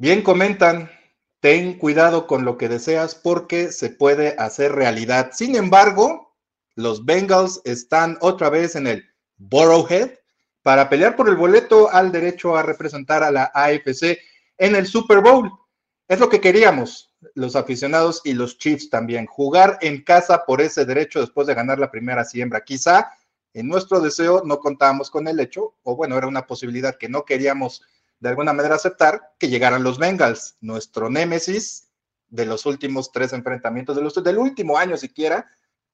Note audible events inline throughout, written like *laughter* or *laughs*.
Bien comentan, ten cuidado con lo que deseas porque se puede hacer realidad. Sin embargo, los Bengals están otra vez en el Borrowhead para pelear por el boleto al derecho a representar a la AFC en el Super Bowl. Es lo que queríamos, los aficionados y los Chiefs también, jugar en casa por ese derecho después de ganar la primera siembra. Quizá en nuestro deseo no contábamos con el hecho, o bueno, era una posibilidad que no queríamos de alguna manera aceptar, que llegaran los Bengals, nuestro némesis de los últimos tres enfrentamientos, de los, del último año siquiera,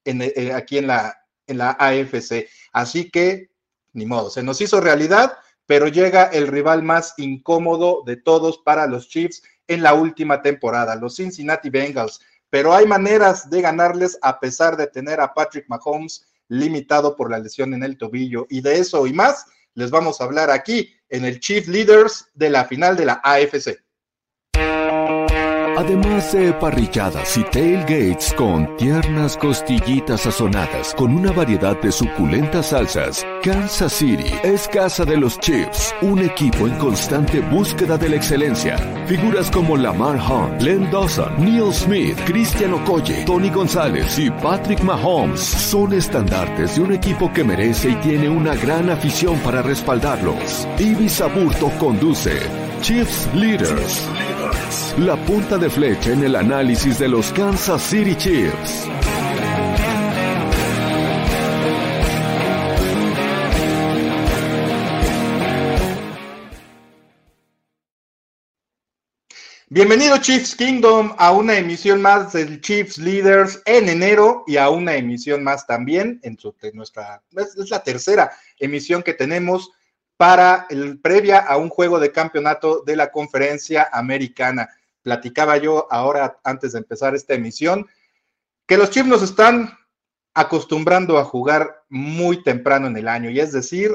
en, eh, aquí en la, en la AFC. Así que, ni modo, se nos hizo realidad, pero llega el rival más incómodo de todos para los Chiefs en la última temporada, los Cincinnati Bengals. Pero hay maneras de ganarles a pesar de tener a Patrick Mahomes limitado por la lesión en el tobillo. Y de eso y más les vamos a hablar aquí en el Chief Leaders de la final de la AFC. Además de parrilladas y tailgates con tiernas costillitas sazonadas con una variedad de suculentas salsas, Kansas City es casa de los Chiefs, un equipo en constante búsqueda de la excelencia. Figuras como Lamar Hunt, Len Dawson, Neil Smith, Christian Okoye, Tony González y Patrick Mahomes son estandartes de un equipo que merece y tiene una gran afición para respaldarlos. Ibis Aburto conduce Chiefs Leaders. La punta de flecha en el análisis de los Kansas City Chiefs. Bienvenido Chiefs Kingdom a una emisión más del Chiefs Leaders en enero y a una emisión más también en su, nuestra, es la tercera emisión que tenemos para el previa a un juego de campeonato de la conferencia americana. Platicaba yo ahora, antes de empezar esta emisión, que los Chiefs nos están acostumbrando a jugar muy temprano en el año, y es decir,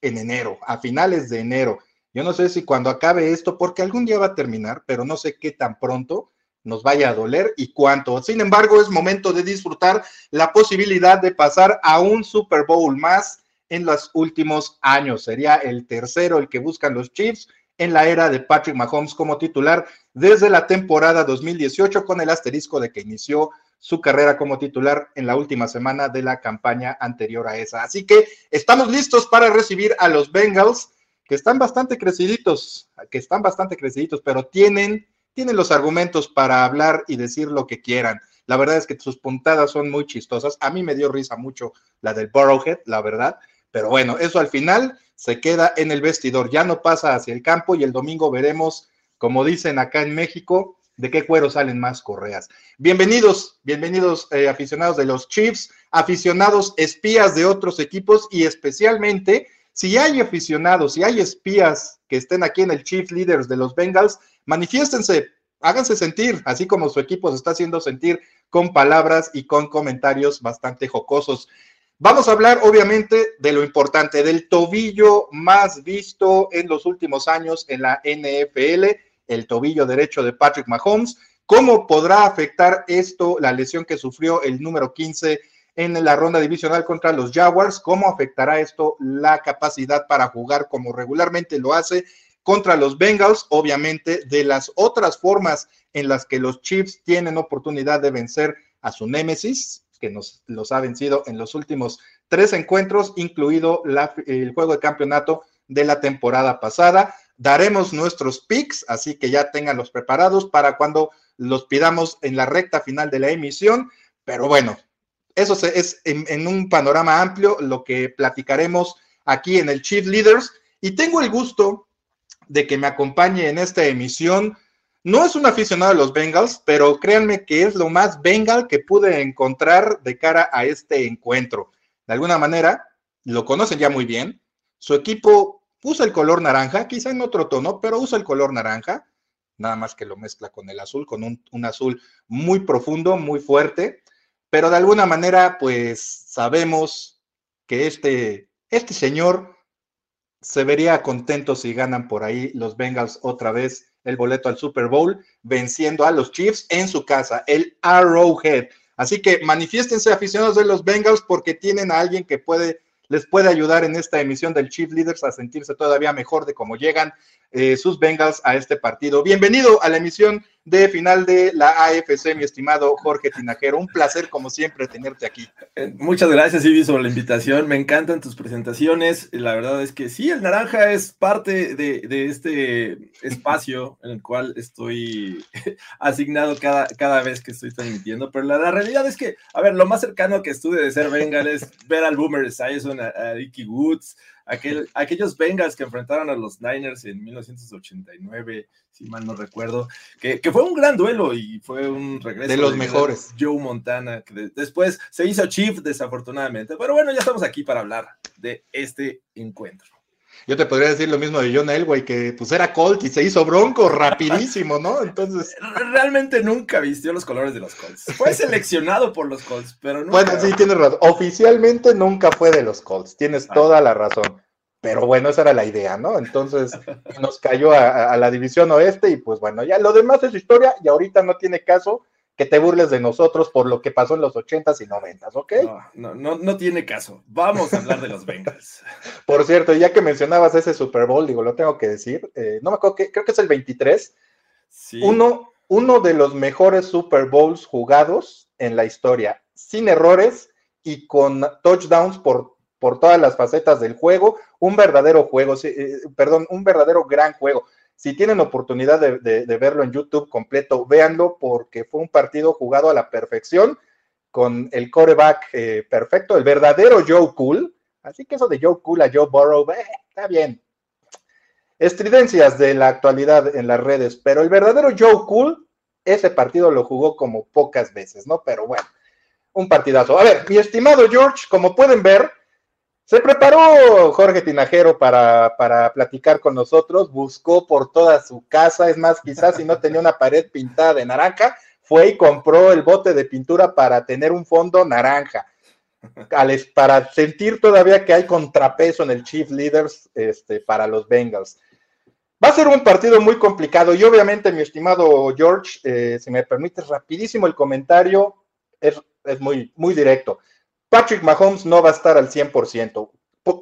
en enero, a finales de enero. Yo no sé si cuando acabe esto, porque algún día va a terminar, pero no sé qué tan pronto nos vaya a doler y cuánto. Sin embargo, es momento de disfrutar la posibilidad de pasar a un Super Bowl más en los últimos años. Sería el tercero el que buscan los Chiefs en la era de Patrick Mahomes como titular desde la temporada 2018 con el asterisco de que inició su carrera como titular en la última semana de la campaña anterior a esa. Así que estamos listos para recibir a los Bengals que están bastante creciditos, que están bastante creciditos, pero tienen, tienen los argumentos para hablar y decir lo que quieran. La verdad es que sus puntadas son muy chistosas. A mí me dio risa mucho la del Burrowhead, la verdad. Pero bueno, eso al final se queda en el vestidor, ya no pasa hacia el campo y el domingo veremos, como dicen acá en México, de qué cuero salen más correas. Bienvenidos, bienvenidos eh, aficionados de los Chiefs, aficionados espías de otros equipos y especialmente si hay aficionados, si hay espías que estén aquí en el Chief Leaders de los Bengals, manifiéstense, háganse sentir, así como su equipo se está haciendo sentir con palabras y con comentarios bastante jocosos. Vamos a hablar, obviamente, de lo importante, del tobillo más visto en los últimos años en la NFL, el tobillo derecho de Patrick Mahomes. ¿Cómo podrá afectar esto, la lesión que sufrió el número 15 en la ronda divisional contra los Jaguars? ¿Cómo afectará esto la capacidad para jugar como regularmente lo hace contra los Bengals? Obviamente, de las otras formas en las que los Chiefs tienen oportunidad de vencer a su némesis, que nos los ha vencido en los últimos tres encuentros, incluido el juego de campeonato de la temporada pasada. Daremos nuestros picks, así que ya tenganlos preparados para cuando los pidamos en la recta final de la emisión. Pero bueno, eso es en, en un panorama amplio lo que platicaremos aquí en el Chief Leaders. Y tengo el gusto de que me acompañe en esta emisión no es un aficionado de los Bengals, pero créanme que es lo más Bengal que pude encontrar de cara a este encuentro. De alguna manera, lo conocen ya muy bien. Su equipo usa el color naranja, quizá en otro tono, pero usa el color naranja, nada más que lo mezcla con el azul, con un, azul muy profundo, muy fuerte. Pero de alguna manera, pues sabemos que este, este señor se vería contento si ganan por ahí los Bengals otra vez el boleto al Super Bowl, venciendo a los Chiefs en su casa, el Arrowhead. Así que manifiéstense aficionados de los Bengals porque tienen a alguien que puede les puede ayudar en esta emisión del Chief Leaders a sentirse todavía mejor de cómo llegan eh, sus Bengals a este partido. Bienvenido a la emisión de final de la AFC, mi estimado Jorge Tinajero. Un placer, como siempre, tenerte aquí. Eh, muchas gracias, Ibi, sobre la invitación. Me encantan tus presentaciones. La verdad es que sí, el naranja es parte de, este espacio en el cual estoy *laughs* asignado cada, cada vez que estoy transmitiendo. Pero la, realidad es que, a ver, lo más cercano que estuve de ser Bengal es ver al Boomer Esiason, a, a Ricky Woods, aquel, aquellos Bengals que enfrentaron a los Niners en 1989, si mal no recuerdo, que, fue un gran duelo y fue un regreso de los mejores. Joe Montana, que después se hizo Chief desafortunadamente, pero bueno, ya estamos aquí para hablar de este encuentro. Yo te podría decir lo mismo de John Elway, que pues era Colt y se hizo bronco rapidísimo, ¿no? Entonces. *laughs* Realmente nunca vistió los colores de los Colts. Fue seleccionado por los Colts, pero no. Bueno, sí, tienes razón. Oficialmente nunca fue de los Colts, tienes ah. toda la razón. Pero bueno, esa era la idea, ¿no? Entonces nos cayó a, a la división oeste y pues bueno, ya lo demás es historia y ahorita no tiene caso que te burles de nosotros por lo que pasó en los ochentas y noventas, ¿ok? No, no, no, tiene caso. Vamos a hablar de los Bengals. *laughs* por cierto, ya que mencionabas ese Super Bowl, digo, lo tengo que decir, eh, no me acuerdo, que, creo que es el 23. Sí. Uno, uno de los mejores Super Bowls jugados en la historia, sin errores y con touchdowns por, por todas las facetas del juego, un verdadero juego, eh, perdón, un verdadero gran juego si tienen oportunidad de, verlo en YouTube completo, véanlo porque fue un partido jugado a la perfección con el coreback eh, perfecto, el verdadero Joe Cool. Así que eso de Joe Cool a Joe Burrow, eh, está bien. Estridencias de la actualidad en las redes, pero el verdadero Joe Cool, ese partido lo jugó como pocas veces, ¿no? Pero bueno, un partidazo. A ver, mi estimado George, como pueden ver, se preparó Jorge Tinajero para, para, platicar con nosotros, buscó por toda su casa, es más, quizás si no tenía una pared pintada de naranja, fue y compró el bote de pintura para tener un fondo naranja, para sentir todavía que hay contrapeso en el Chief Leaders este, para los Bengals. Va a ser un partido muy complicado y obviamente, mi estimado George, eh, si me permites rapidísimo el comentario, es, es muy, muy directo. Patrick Mahomes no va a estar al 100%.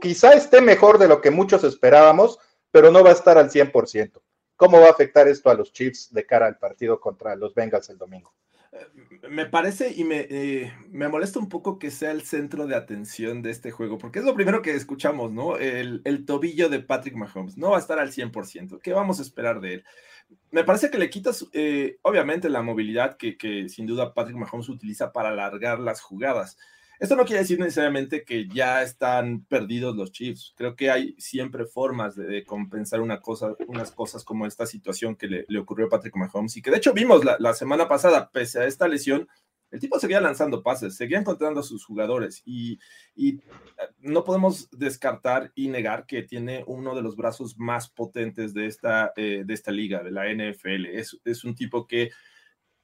Quizá esté mejor de lo que muchos esperábamos, pero no va a estar al 100%. ¿Cómo va a afectar esto a los Chiefs de cara al partido contra los Bengals el domingo? Eh, me parece y me, eh, me, molesta un poco que sea el centro de atención de este juego, porque es lo primero que escuchamos, ¿no? El, tobillo de Patrick Mahomes no va a estar al 100%. ¿Qué vamos a esperar de él? Me parece que le quitas, eh, obviamente, la movilidad que, que sin duda Patrick Mahomes utiliza para alargar las jugadas esto no quiere decir necesariamente que ya están perdidos los Chiefs. Creo que hay siempre formas de, compensar una cosa, unas cosas como esta situación que le, ocurrió a Patrick Mahomes y que de hecho vimos la, semana pasada, pese a esta lesión, el tipo seguía lanzando pases, seguía encontrando a sus jugadores y, y, no podemos descartar y negar que tiene uno de los brazos más potentes de esta, eh, de esta liga, de la NFL. Es, es, un tipo que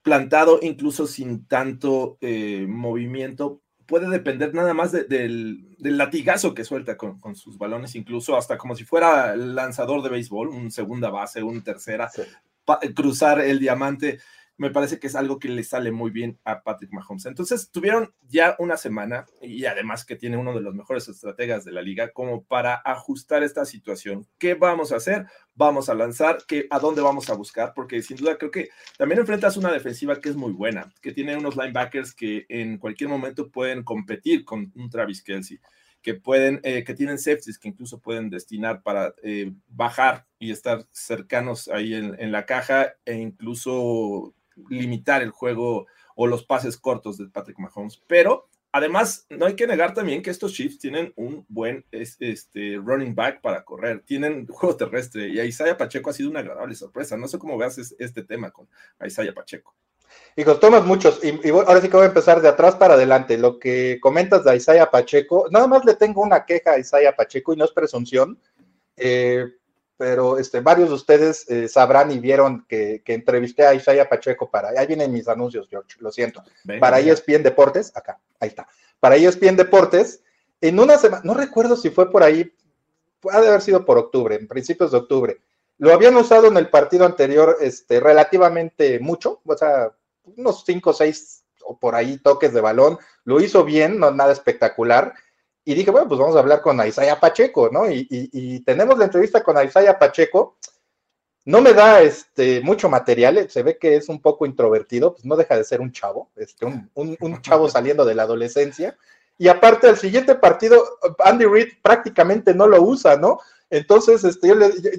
plantado incluso sin tanto eh, movimiento, puede depender nada más del, latigazo que suelta con, sus balones, incluso hasta como si fuera lanzador de béisbol, un segunda base, un tercera, cruzar el diamante me parece que es algo que le sale muy bien a Patrick Mahomes. Entonces, tuvieron ya una semana y además que tiene uno de los mejores estrategas de la liga como para ajustar esta situación. ¿Qué vamos a hacer? Vamos a lanzar, ¿qué, ¿a dónde vamos a buscar? Porque sin duda creo que también enfrentas una defensiva que es muy buena, que tiene unos linebackers que en cualquier momento pueden competir con un Travis Kelsey que pueden, eh, que tienen safeties que incluso pueden destinar para eh, bajar y estar cercanos ahí en, en, la caja e incluso limitar el juego o los pases cortos de Patrick Mahomes, pero además no hay que negar también que estos Chiefs tienen un buen este, running back para correr, tienen *laughs* juego terrestre y a Isaiah Pacheco ha sido una agradable sorpresa. No sé cómo veas este tema con Isaiah Pacheco. Hijos, tomas muchos, y, ahora sí que voy a empezar de atrás para adelante. Lo que comentas de Isaiah Pacheco, nada más le tengo una queja a Isaiah Pacheco y no es presunción. Eh, pero este, varios de ustedes eh, sabrán y vieron que, entrevisté a Isaiah Pacheco para, ahí vienen mis anuncios, George, lo siento, para ESPN Deportes, acá, ahí está, para ESPN Deportes, en una semana, no recuerdo si fue por ahí, ha de haber sido por octubre, en principios de octubre, lo habían usado en el partido anterior este, relativamente mucho, o sea, unos cinco o seis o por ahí toques de balón, lo hizo bien, no nada espectacular, y dije, bueno, pues vamos a hablar con Isaiah Pacheco, ¿no? Y, tenemos la entrevista con Isaiah Pacheco. No me da este, mucho material, se ve que es un poco introvertido, pues no deja de ser un chavo, este, un, un chavo *laughs* saliendo de la adolescencia. Y aparte, el siguiente partido, Andy Reid prácticamente no lo usa, ¿no? Entonces, este,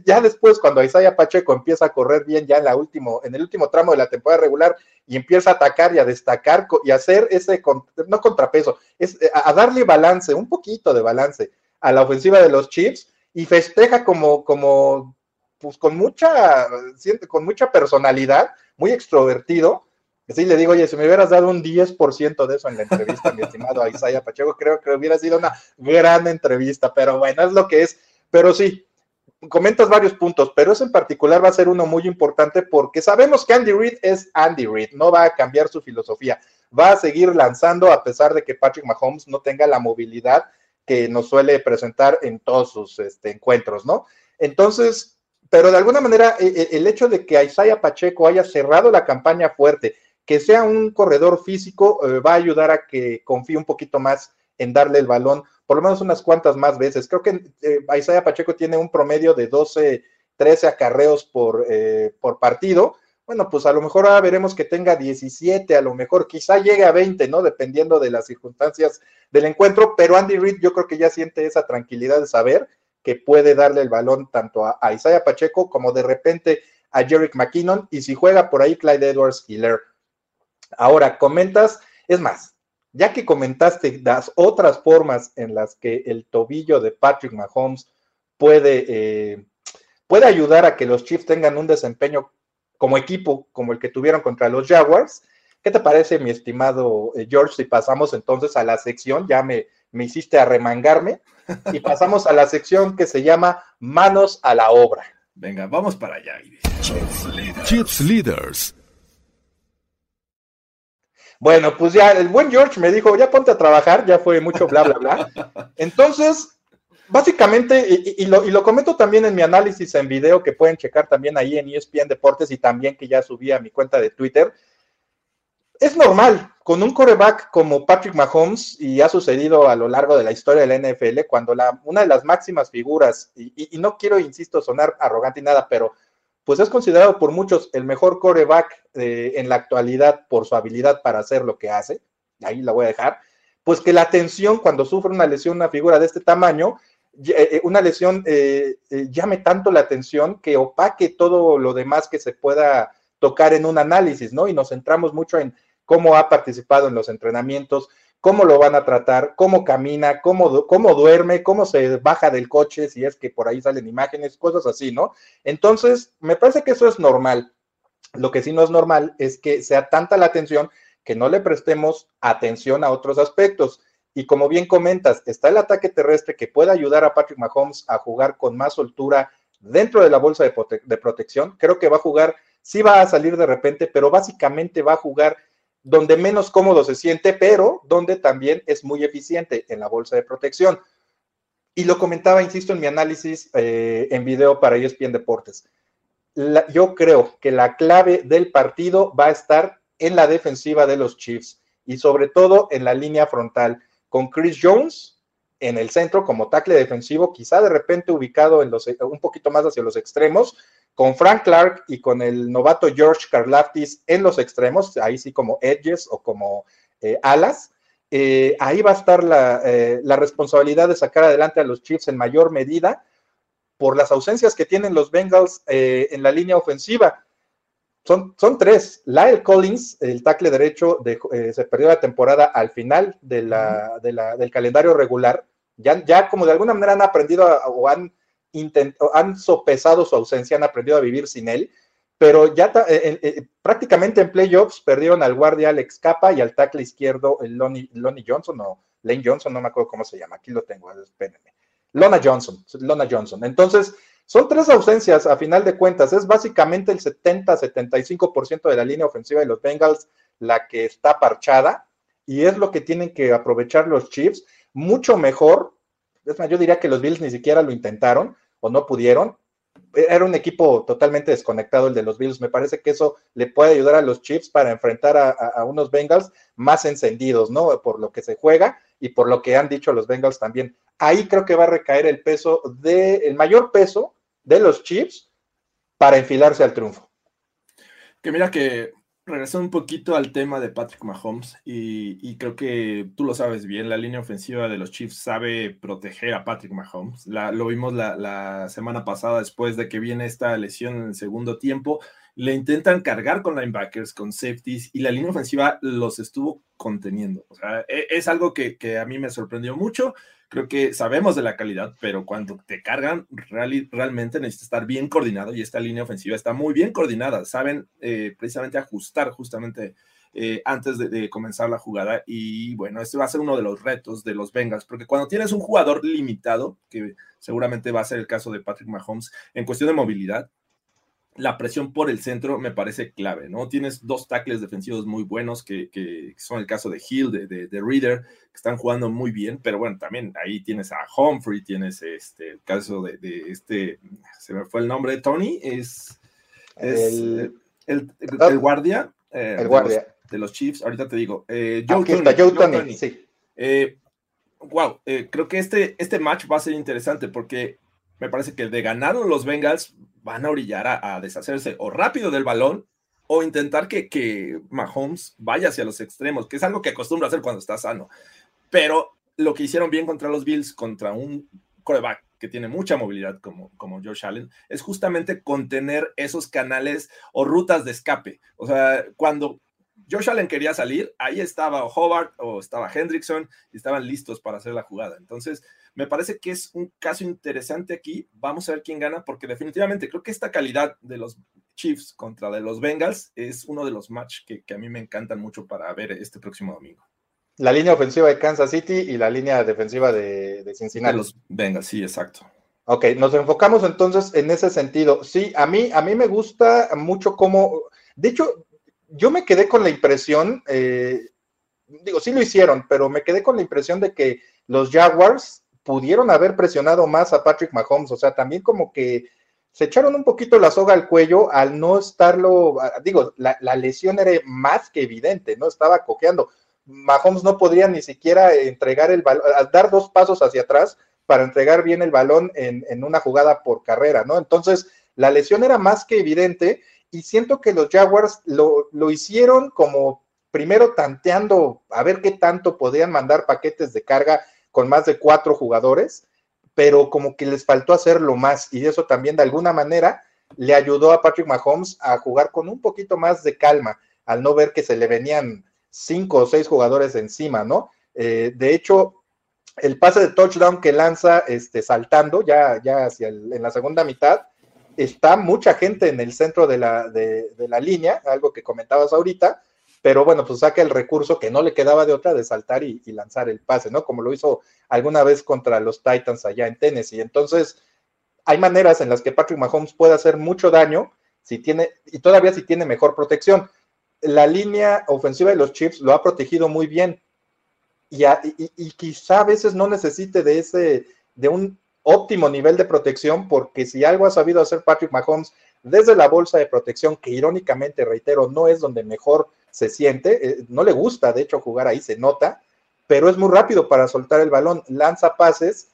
ya después, cuando Isaiah Pacheco empieza a correr bien ya en, la último, en el último tramo de la temporada regular y empieza a atacar y a destacar y a hacer ese, no contrapeso, es eh, a darle balance, un poquito de balance a la ofensiva de los Chiefs y festeja como, como, pues con mucha, con mucha personalidad, muy extrovertido. Sí, le digo, oye, si me hubieras dado un 10% de eso en la entrevista, mi estimado Isaiah Pacheco, creo que hubiera sido una gran entrevista, pero bueno, es lo que es pero sí, comentas varios puntos, pero ese en particular va a ser uno muy importante porque sabemos que Andy Reid es Andy Reid, no va a cambiar su filosofía, va a seguir lanzando a pesar de que Patrick Mahomes no tenga la movilidad que nos suele presentar en todos sus este, encuentros, ¿no? Entonces, pero de alguna manera e, e, el hecho de que Isaiah Pacheco haya cerrado la campaña fuerte, que sea un corredor físico, eh, va a ayudar a que confíe un poquito más en darle el balón por lo menos unas cuantas más veces. Creo que eh, Isaiah Pacheco tiene un promedio de 12, 13 acarreos por, eh, por partido. Bueno, pues a lo mejor ahora veremos que tenga 17, a lo mejor quizá llegue a 20, ¿no? Dependiendo de las circunstancias del encuentro, pero Andy Reid yo creo que ya siente esa tranquilidad de saber que puede darle el balón tanto a, Isaiah Pacheco como de repente a Jerick McKinnon y si juega por ahí Clyde Edwards Hiller. Ahora, comentas, es más, ya que comentaste las otras formas en las que el tobillo de Patrick Mahomes puede, eh, puede ayudar a que los Chiefs tengan un desempeño como equipo, como el que tuvieron contra los Jaguars, ¿qué te parece, mi estimado eh, George, si pasamos entonces a la sección? Ya me, me hiciste arremangarme y pasamos a la sección que se llama Manos a la obra. Venga, vamos para allá. Chiefs Leaders bueno, pues ya el buen George me dijo, ya ponte a trabajar, ya fue mucho bla, bla, bla. *laughs* Entonces, básicamente, y, lo, y, lo, comento también en mi análisis en video, que pueden checar también ahí en ESPN Deportes y también que ya subí a mi cuenta de Twitter, es normal, con un coreback como Patrick Mahomes, y ha sucedido a lo largo de la historia de la NFL, cuando la, una de las máximas figuras, y, y no quiero, insisto, sonar arrogante y nada, pero pues es considerado por muchos el mejor coreback eh, en la actualidad por su habilidad para hacer lo que hace, ahí la voy a dejar, pues que la tensión cuando sufre una lesión, una figura de este tamaño, eh, eh, una lesión llame tanto la atención que opaque todo lo demás que se pueda tocar en un análisis, ¿no? Y nos centramos mucho en cómo ha participado en los entrenamientos, cómo lo van a tratar, cómo camina, cómo, cómo duerme, cómo se baja del coche, si es que por ahí salen imágenes, cosas así, ¿no? Entonces, me parece que eso es normal. Lo que sí no es normal es que sea tanta la atención que no le prestemos atención a otros aspectos. Y como bien comentas, está el ataque terrestre que puede ayudar a Patrick Mahomes a jugar con más soltura dentro de la bolsa de, de protección. Creo que va a jugar, sí va a salir de repente, pero básicamente va a jugar donde menos cómodo se siente, pero donde también es muy eficiente en la bolsa de protección. Y lo comentaba, insisto, en mi análisis eh, en video para ESPN Deportes. yo creo que la clave del partido va a estar en la defensiva de los Chiefs y sobre todo en la línea frontal, con Chris Jones en el centro como tackle defensivo, quizá de repente ubicado en los, un poquito más hacia los extremos, con Frank Clark y con el novato George Karlaftis en los extremos, ahí sí como edges o como eh, alas. Eh, ahí va a estar eh, la, responsabilidad de sacar adelante a los Chiefs en mayor medida por las ausencias que tienen los Bengals en la línea ofensiva. Son, son, tres. Lyle Collins, el tackle derecho, se perdió la temporada al final de la, del calendario regular. Ya, ya como de alguna manera han aprendido o han han sopesado su ausencia, han aprendido a vivir sin él, pero ya eh, eh, prácticamente en playoffs perdieron al guardia Alex Capa y al tackle izquierdo el Lonnie, Johnson o Lane Johnson, no me acuerdo cómo se llama, aquí lo tengo, espérenme. Lona Johnson, Lona Johnson. Entonces, son tres ausencias a final de cuentas, es básicamente el 70-75% de la línea ofensiva de los Bengals la que está parchada y es lo que tienen que aprovechar los Chiefs mucho mejor. Es más, yo diría que los Bills ni siquiera lo intentaron, o no pudieron. Era un equipo totalmente desconectado el de los Bills. Me parece que eso le puede ayudar a los Chiefs para enfrentar a, unos Bengals más encendidos, ¿no? Por lo que se juega y por lo que han dicho los Bengals también. Ahí creo que va a recaer el peso de, el mayor peso de los Chiefs para enfilarse al triunfo. Que mira que regresó un poquito al tema de Patrick Mahomes y, creo que tú lo sabes bien, la línea ofensiva de los Chiefs sabe proteger a Patrick Mahomes. lo vimos la, la, semana pasada después de que viene esta lesión en el segundo tiempo. Le intentan cargar con linebackers, con safeties y la línea ofensiva los estuvo conteniendo. O sea, e, es, algo que a mí me sorprendió mucho creo que sabemos de la calidad, pero cuando te cargan, realmente necesitas estar bien coordinado y esta línea ofensiva está muy bien coordinada. Saben eh, precisamente ajustar justamente eh, antes de, comenzar la jugada. Y bueno, este va a ser uno de los retos de los Bengals, porque cuando tienes un jugador limitado, que seguramente va a ser el caso de Patrick Mahomes, en cuestión de movilidad, la presión por el centro me parece clave, ¿no? Tienes dos tackles defensivos muy buenos, que, son el caso de Hill, de, de, Reader, que están jugando muy bien, pero bueno, también ahí tienes a Humphrey, tienes este, el caso de, este, se me fue el nombre de Tony, es, el, el, guardia, eh, el guardia. De, los, Chiefs, ahorita te digo, eh, Joe, Tony, Joe, Tony, sí. wow, eh, creo que este, este match va a ser interesante porque me parece que de ganar los Bengals van a orillar a, deshacerse o rápido del balón o intentar que, que, Mahomes vaya hacia los extremos, que es algo que acostumbra hacer cuando está sano. Pero lo que hicieron bien contra los Bills, contra un coreback que tiene mucha movilidad como, como Josh Allen, es justamente contener esos canales o rutas de escape. O sea, cuando Josh Allen quería salir, ahí estaba Hobart o estaba Hendrickson y estaban listos para hacer la jugada. Entonces, me parece que es un caso interesante aquí. Vamos a ver quién gana, porque definitivamente creo que esta calidad de los Chiefs contra de los Bengals es uno de los matches que, a mí me encantan mucho para ver este próximo domingo. La línea ofensiva de Kansas City y la línea defensiva de, de Cincinnati. De los Bengals, sí, exacto. Ok, nos enfocamos entonces en ese sentido. Sí, a mí, a mí me gusta mucho cómo, de hecho, yo me quedé con la impresión, eh, digo, sí lo hicieron, pero me quedé con la impresión de que los Jaguars pudieron haber presionado más a Patrick Mahomes, o sea, también como que se echaron un poquito la soga al cuello al no estarlo, digo, la, lesión era más que evidente, ¿no? Estaba cojeando. Mahomes no podría ni siquiera entregar el balón, dar dos pasos hacia atrás para entregar bien el balón en, una jugada por carrera, ¿no? Entonces, la lesión era más que evidente y siento que los Jaguars lo, lo hicieron como primero tanteando a ver qué tanto podían mandar paquetes de carga con más de cuatro jugadores, pero como que les faltó hacerlo más y eso también de alguna manera le ayudó a Patrick Mahomes a jugar con un poquito más de calma, al no ver que se le venían cinco o seis jugadores encima, ¿no? Eh, de hecho, el pase de touchdown que lanza este, saltando ya, ya hacia en la segunda mitad, está mucha gente en el centro de la, de la línea, algo que comentabas ahorita, pero bueno, pues saca el recurso que no le quedaba de otra de saltar y, lanzar el pase, ¿no? Como lo hizo alguna vez contra los Titans allá en Tennessee. Entonces, hay maneras en las que Patrick Mahomes puede hacer mucho daño si tiene, y todavía si tiene mejor protección. La línea ofensiva de los Chiefs lo ha protegido muy bien. Y, y, quizá a veces no necesite de ese, de un óptimo nivel de protección, porque si algo ha sabido hacer Patrick Mahomes desde la bolsa de protección, que irónicamente, reitero, no es donde mejor se siente, eh, no le gusta de hecho jugar ahí, se nota, pero es muy rápido para soltar el balón, lanza pases,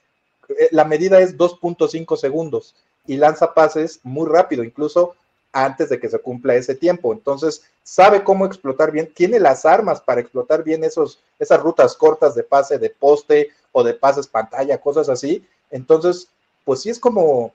eh, la medida es 2.5 segundos y lanza pases muy rápido, incluso antes de que se cumpla ese tiempo. Entonces, sabe cómo explotar bien, tiene las armas para explotar bien esos, esas rutas cortas de pase de poste o de pases pantalla, cosas así. Entonces, pues sí es como,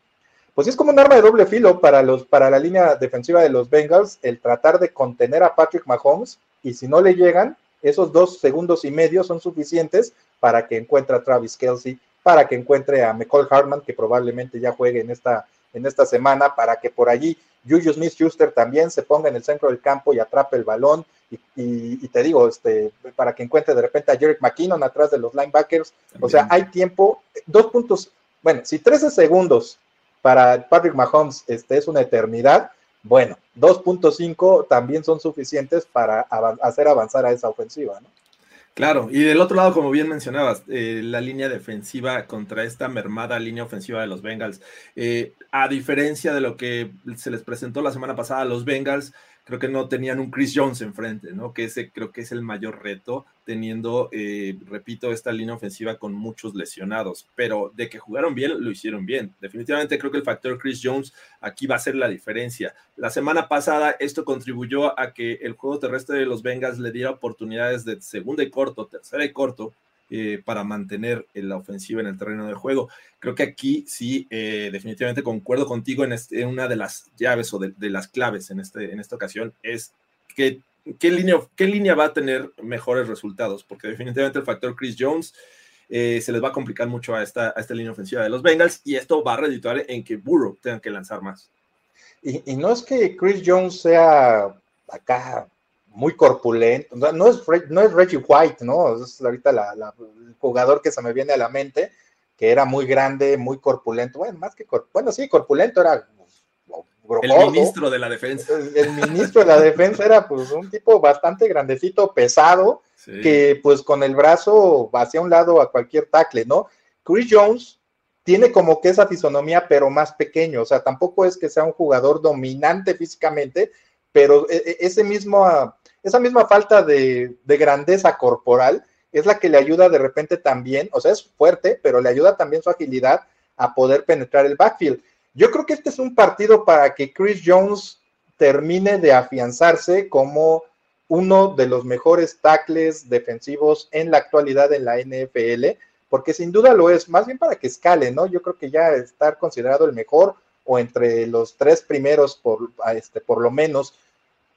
pues es como un arma de doble filo para, los, para la línea defensiva de los Bengals, el tratar de contener a Patrick Mahomes y si no le llegan, esos dos segundos y medio son suficientes para que encuentre a Travis Kelsey, para que encuentre a McCall Hartman, que probablemente ya juegue en esta, en esta semana, para que por allí Juju Smith Schuster también se ponga en el centro del campo y atrape el balón. Y, te digo, este, para que encuentre de repente a Jerick McKinnon atrás de los linebackers. O sea, hay tiempo, dos puntos, bueno, si 13 segundos para Patrick Mahomes este, es una eternidad, bueno, 2.5 también son suficientes para hacer avanzar a esa ofensiva, ¿no? Claro, y del otro lado, como bien mencionabas, eh, la línea defensiva contra esta mermada línea ofensiva de los Bengals, eh, a diferencia de lo que se les presentó la semana pasada a los Bengals, creo que no tenían un Chris Jones enfrente, ¿no? Que ese creo que es el mayor reto, teniendo, eh, repito, esta línea ofensiva con muchos lesionados, pero de que jugaron bien, lo hicieron bien. Definitivamente creo que el factor Chris Jones aquí va a ser la diferencia. La semana pasada esto contribuyó a que el juego terrestre de los Bengals le diera oportunidades de segunda y corto, tercera y corto, eh, para mantener la ofensiva en el terreno de juego. Creo que aquí sí, eh, definitivamente concuerdo contigo en, este, una de las llaves o de, las claves en, este, en esta ocasión, es que qué línea, qué línea va a tener mejores resultados, porque definitivamente el factor Chris Jones eh, se les va a complicar mucho a esta, a esta línea ofensiva de los Bengals y esto va a redituar en que Burrow tenga que lanzar más. Y, y no es que Chris Jones sea acá muy corpulento, no es, no es Reggie White, ¿no? Es ahorita la, el jugador que se me viene a la mente, que era muy grande, muy corpulento, bueno, más que, bueno, sí, corpulento era pues, el ministro de la defensa. El, ministro de la defensa era pues un tipo bastante grandecito, pesado, que pues con el brazo hacia un lado a cualquier tackle, ¿no? Chris Jones tiene como que esa fisonomía, pero más pequeño, o sea, tampoco es que sea un jugador dominante físicamente, pero e, e, ese mismo esa misma falta de, grandeza corporal es la que le ayuda de repente también, o sea, es fuerte, pero le ayuda también su agilidad a poder penetrar el backfield. Yo creo que este es un partido para que Chris Jones termine de afianzarse como uno de los mejores tackles defensivos en la actualidad en la NFL, porque sin duda lo es, más bien para que escale, ¿no? Yo creo que ya estar considerado el mejor o entre los tres primeros por, este, por lo menos,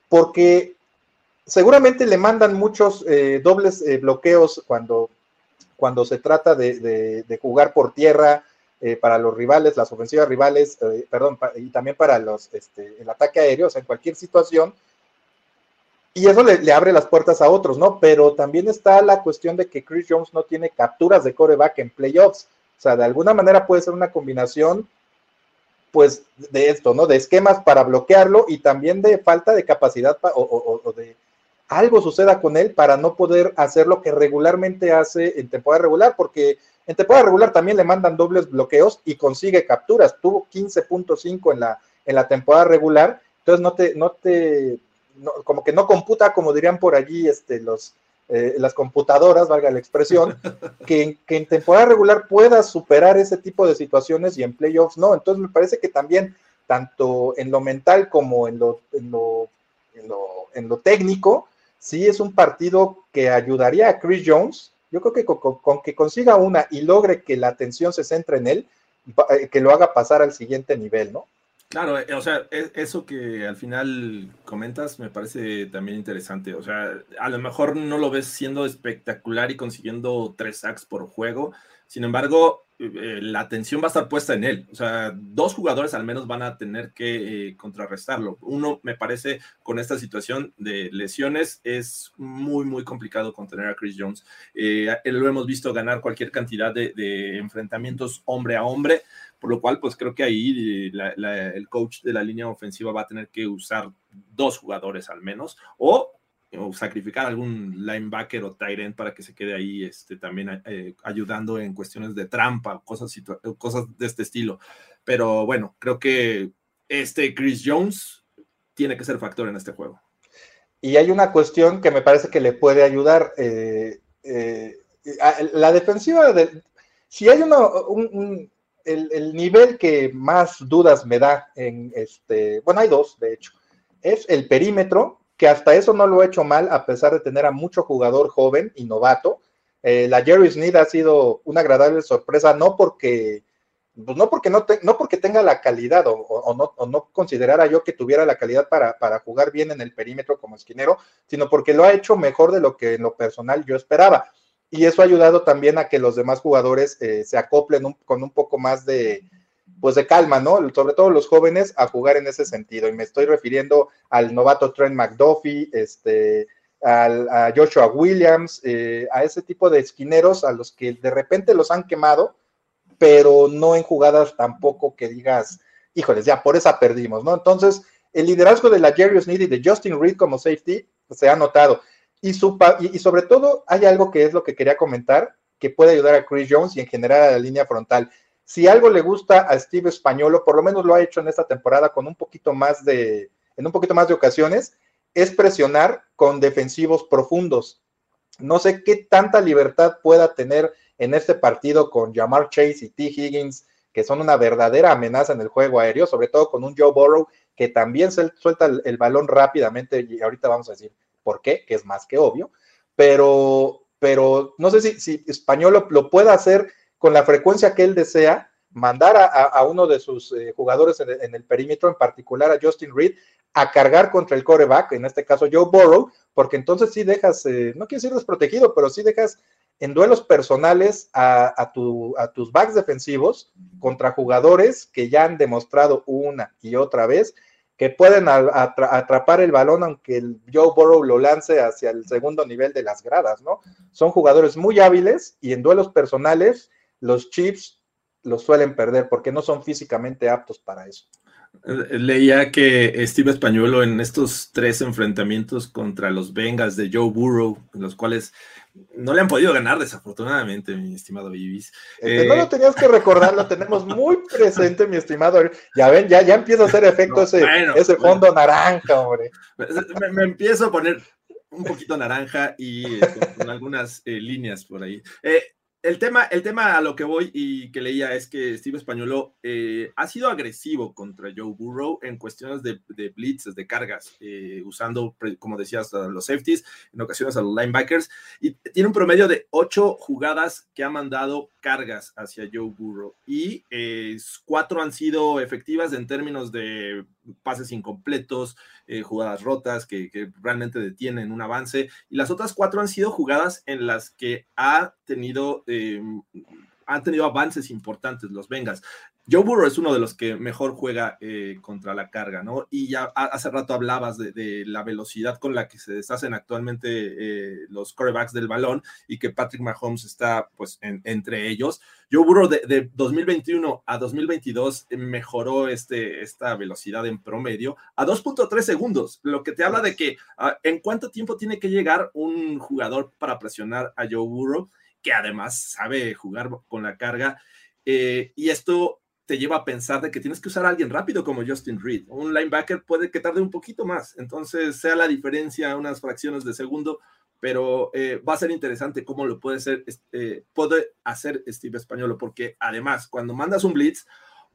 porque seguramente le mandan muchos eh, dobles eh, bloqueos cuando, cuando se trata de, jugar por tierra eh, para los rivales, las ofensivas rivales, perdón, y también para los, este, el ataque aéreo, o sea, en cualquier situación. Y eso le, abre las puertas a otros, ¿no? Pero también está la cuestión de que Chris Jones no tiene capturas de coreback en playoffs. O sea, de alguna manera puede ser una combinación, pues, de esto, ¿no? De esquemas para bloquearlo y también de falta de capacidad o de algo suceda con él para no poder hacer lo que regularmente hace en temporada regular, porque en temporada regular también le mandan dobles bloqueos y consigue capturas. Tuvo 15.5 en la, en la temporada regular, entonces no te, no te, como que no computa, como dirían por allí este, los, eh, las computadoras, valga la expresión, *laughs* que, que, en temporada regular pueda superar ese tipo de situaciones y en playoffs no. Entonces me parece que también, tanto en lo mental como en lo, en lo, en lo, en lo técnico, sí es un partido que ayudaría a Chris Jones. Yo creo que con, que consiga una y logre que la atención se centre en él, eh, que lo haga pasar al siguiente nivel, ¿no? Claro, eh, o sea, e, eso que al final comentas me parece también interesante. O sea, a lo mejor no lo ves siendo espectacular y consiguiendo tres sacks por juego. Sin embargo, eh, la atención va a estar puesta en él. O sea, dos jugadores al menos van a tener que eh, contrarrestarlo. Uno, me parece, con esta situación de lesiones, es muy, muy complicado contener a Chris Jones. Eh, lo hemos visto ganar cualquier cantidad de, enfrentamientos hombre a hombre, por lo cual, pues creo que ahí el coach de la línea ofensiva va a tener que usar dos jugadores al menos, o o sacrificar algún linebacker o tight para que se quede ahí este, también eh, ayudando en cuestiones de trampa, cosas, cosas de este estilo. Pero bueno, creo que este Chris Jones tiene que ser factor en este juego. Y hay una cuestión que me parece que le puede ayudar. Eh, eh, la defensiva, de, si hay uno, un, el, el, nivel que más dudas me da en este, bueno, hay dos, de hecho, es el perímetro que hasta eso no lo ha hecho mal, a pesar de tener a mucho jugador joven y novato. Eh, la Jerry Sneed ha sido una agradable sorpresa, no porque, pues no porque no, no porque tenga la calidad o, no, no, considerara yo que tuviera la calidad para, jugar bien en el perímetro como esquinero, sino porque lo ha hecho mejor de lo que en lo personal yo esperaba. Y eso ha ayudado también a que los demás jugadores eh, se acoplen con un poco más de, pues de calma, ¿no? Sobre todo los jóvenes a jugar en ese sentido. Y me estoy refiriendo al novato Trent McDuffie, este, al, a Joshua Williams, eh, a ese tipo de esquineros a los que de repente los han quemado, pero no en jugadas tampoco que digas, híjoles, ya por esa perdimos, ¿no? Entonces, el liderazgo de la Jerry Sneed y de Justin Reed como safety se ha notado. Y, sobre todo hay algo que es lo que quería comentar, que puede ayudar a Chris Jones y en general a la línea frontal si algo le gusta a Steve Españolo, por lo menos lo ha hecho en esta temporada con un poquito más de en un poquito más de ocasiones, es presionar con defensivos profundos. No sé qué tanta libertad pueda tener en este partido con Jamar Chase y T. Higgins, que son una verdadera amenaza en el juego aéreo, sobre todo con un Joe Burrow que también suelta el, balón rápidamente, y ahorita vamos a decir por qué, que es más que obvio, pero, pero no sé si, si Español lo, pueda hacer con la frecuencia que él desea, mandar a, uno de sus eh, jugadores en el, perímetro, en particular a Justin Reed, a cargar contra el coreback, en este caso Joe Burrow, porque entonces sí dejas, eh, no quiero decir desprotegido, pero sí dejas en duelos personales a, tus backs defensivos contra jugadores que ya han demostrado una y otra vez que pueden atrapar el balón aunque el Joe Burrow lo lance hacia el segundo nivel de las gradas, ¿no? Son jugadores muy hábiles y en duelos personales los Chiefs los suelen perder porque no son físicamente aptos para eso. Eh, leía que Steve Españolo en estos tres enfrentamientos contra los Bengals de Joe Burrow, los cuales no le han podido ganar desafortunadamente, mi estimado Ibis. No lo eh, tenías que recordar, lo *laughs* tenemos muy presente, mi estimado. Ya ven, ya, ya empieza a hacer efecto ese, ese fondo naranja, hombre. Me, empiezo a poner un poquito naranja y eh, con, algunas líneas por ahí. El tema, el tema a lo que voy y que leía es que Steve Españolo eh, ha sido agresivo contra Joe Burrow en cuestiones de, blitzes, de cargas, eh, usando, como decías, los safeties, en ocasiones a los linebackers, y tiene un promedio de ocho jugadas que ha mandado cargas hacia Joe Burrow y eh, cuatro han sido efectivas en términos de pases incompletos, eh, jugadas rotas que, realmente detienen un avance y las otras cuatro han sido jugadas en las que ha tenido, eh, han tenido avances importantes los Vengas. Joe Burrow es uno de los que mejor juega eh, contra la carga, ¿no? Y ya hace rato hablabas de, la velocidad con la que se deshacen actualmente eh, los corebacks del balón y que Patrick Mahomes está, pues, entre ellos. Joe Burrow de, 2021 a 2022 mejoró este, esta velocidad en promedio a 2.3 segundos, lo que te habla de que ah, en cuánto tiempo tiene que llegar un jugador para presionar a Joe Burrow, que además sabe jugar con la carga. Eh, y esto te lleva a pensar de que tienes que usar a alguien rápido como Justin Reed. Un linebacker puede que tarde un poquito más, entonces sea la diferencia unas fracciones de segundo, pero eh, va a ser interesante cómo lo puede, ser, eh, puede hacer Steve Españolo, porque además cuando mandas un blitz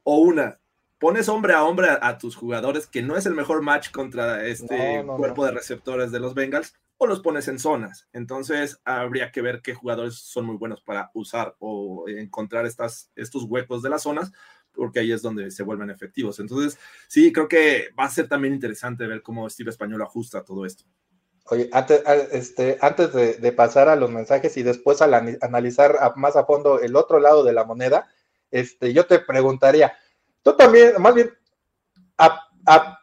o una, pones hombre a hombre a, tus jugadores, que no es el mejor match contra este cuerpo de receptores de los Bengals, o los pones en zonas. Entonces habría que ver qué jugadores son muy buenos para usar o encontrar estas, estos huecos de las zonas porque ahí es donde se vuelven efectivos. Entonces, sí, creo que va a ser también interesante ver cómo Steve Español ajusta todo esto. Oye, antes, este, antes de, pasar a los mensajes y después al analizar más a fondo el otro lado de la moneda, este, yo te preguntaría, tú también, más bien,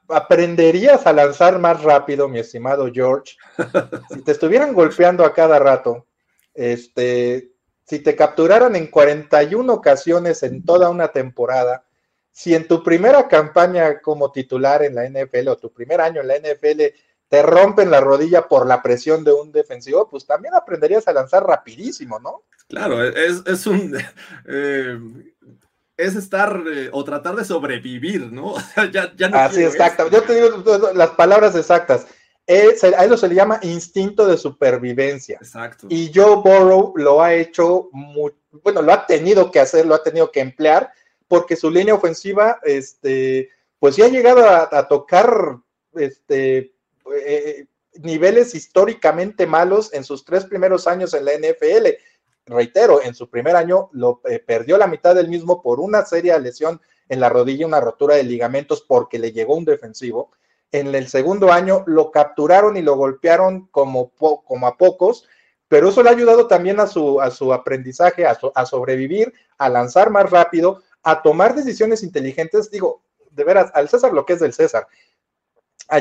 ¿aprenderías a lanzar más rápido, mi estimado George? *laughs* si te estuvieran golpeando a cada rato, este, si te capturaran en 41 ocasiones en toda una temporada, si en tu primera campaña como titular en la NFL o tu primer año en la NFL te rompen la rodilla por la presión de un defensivo, pues también aprenderías a lanzar rapidísimo, ¿no? Claro, es, un... *laughs* Eh, es estar eh, o tratar de sobrevivir, ¿no? *laughs* ya, ya no Así, exacto. Yo te digo las palabras exactas a eso se le llama instinto de supervivencia. Exacto. Y Joe Burrow lo ha hecho, muy, bueno, lo ha tenido que hacer, lo ha tenido que emplear, porque su línea ofensiva, este, pues ya ha llegado a, tocar este, eh, niveles históricamente malos en sus tres primeros años en la NFL. Reitero, en su primer año lo eh, perdió la mitad del mismo por una seria lesión en la rodilla, una rotura de ligamentos porque le llegó un defensivo en el segundo año lo capturaron y lo golpearon como, a pocos, pero eso le ha ayudado también a su, aprendizaje, a, a, sobrevivir, a lanzar más rápido, a tomar decisiones inteligentes. Digo, de veras, al César lo que es del César.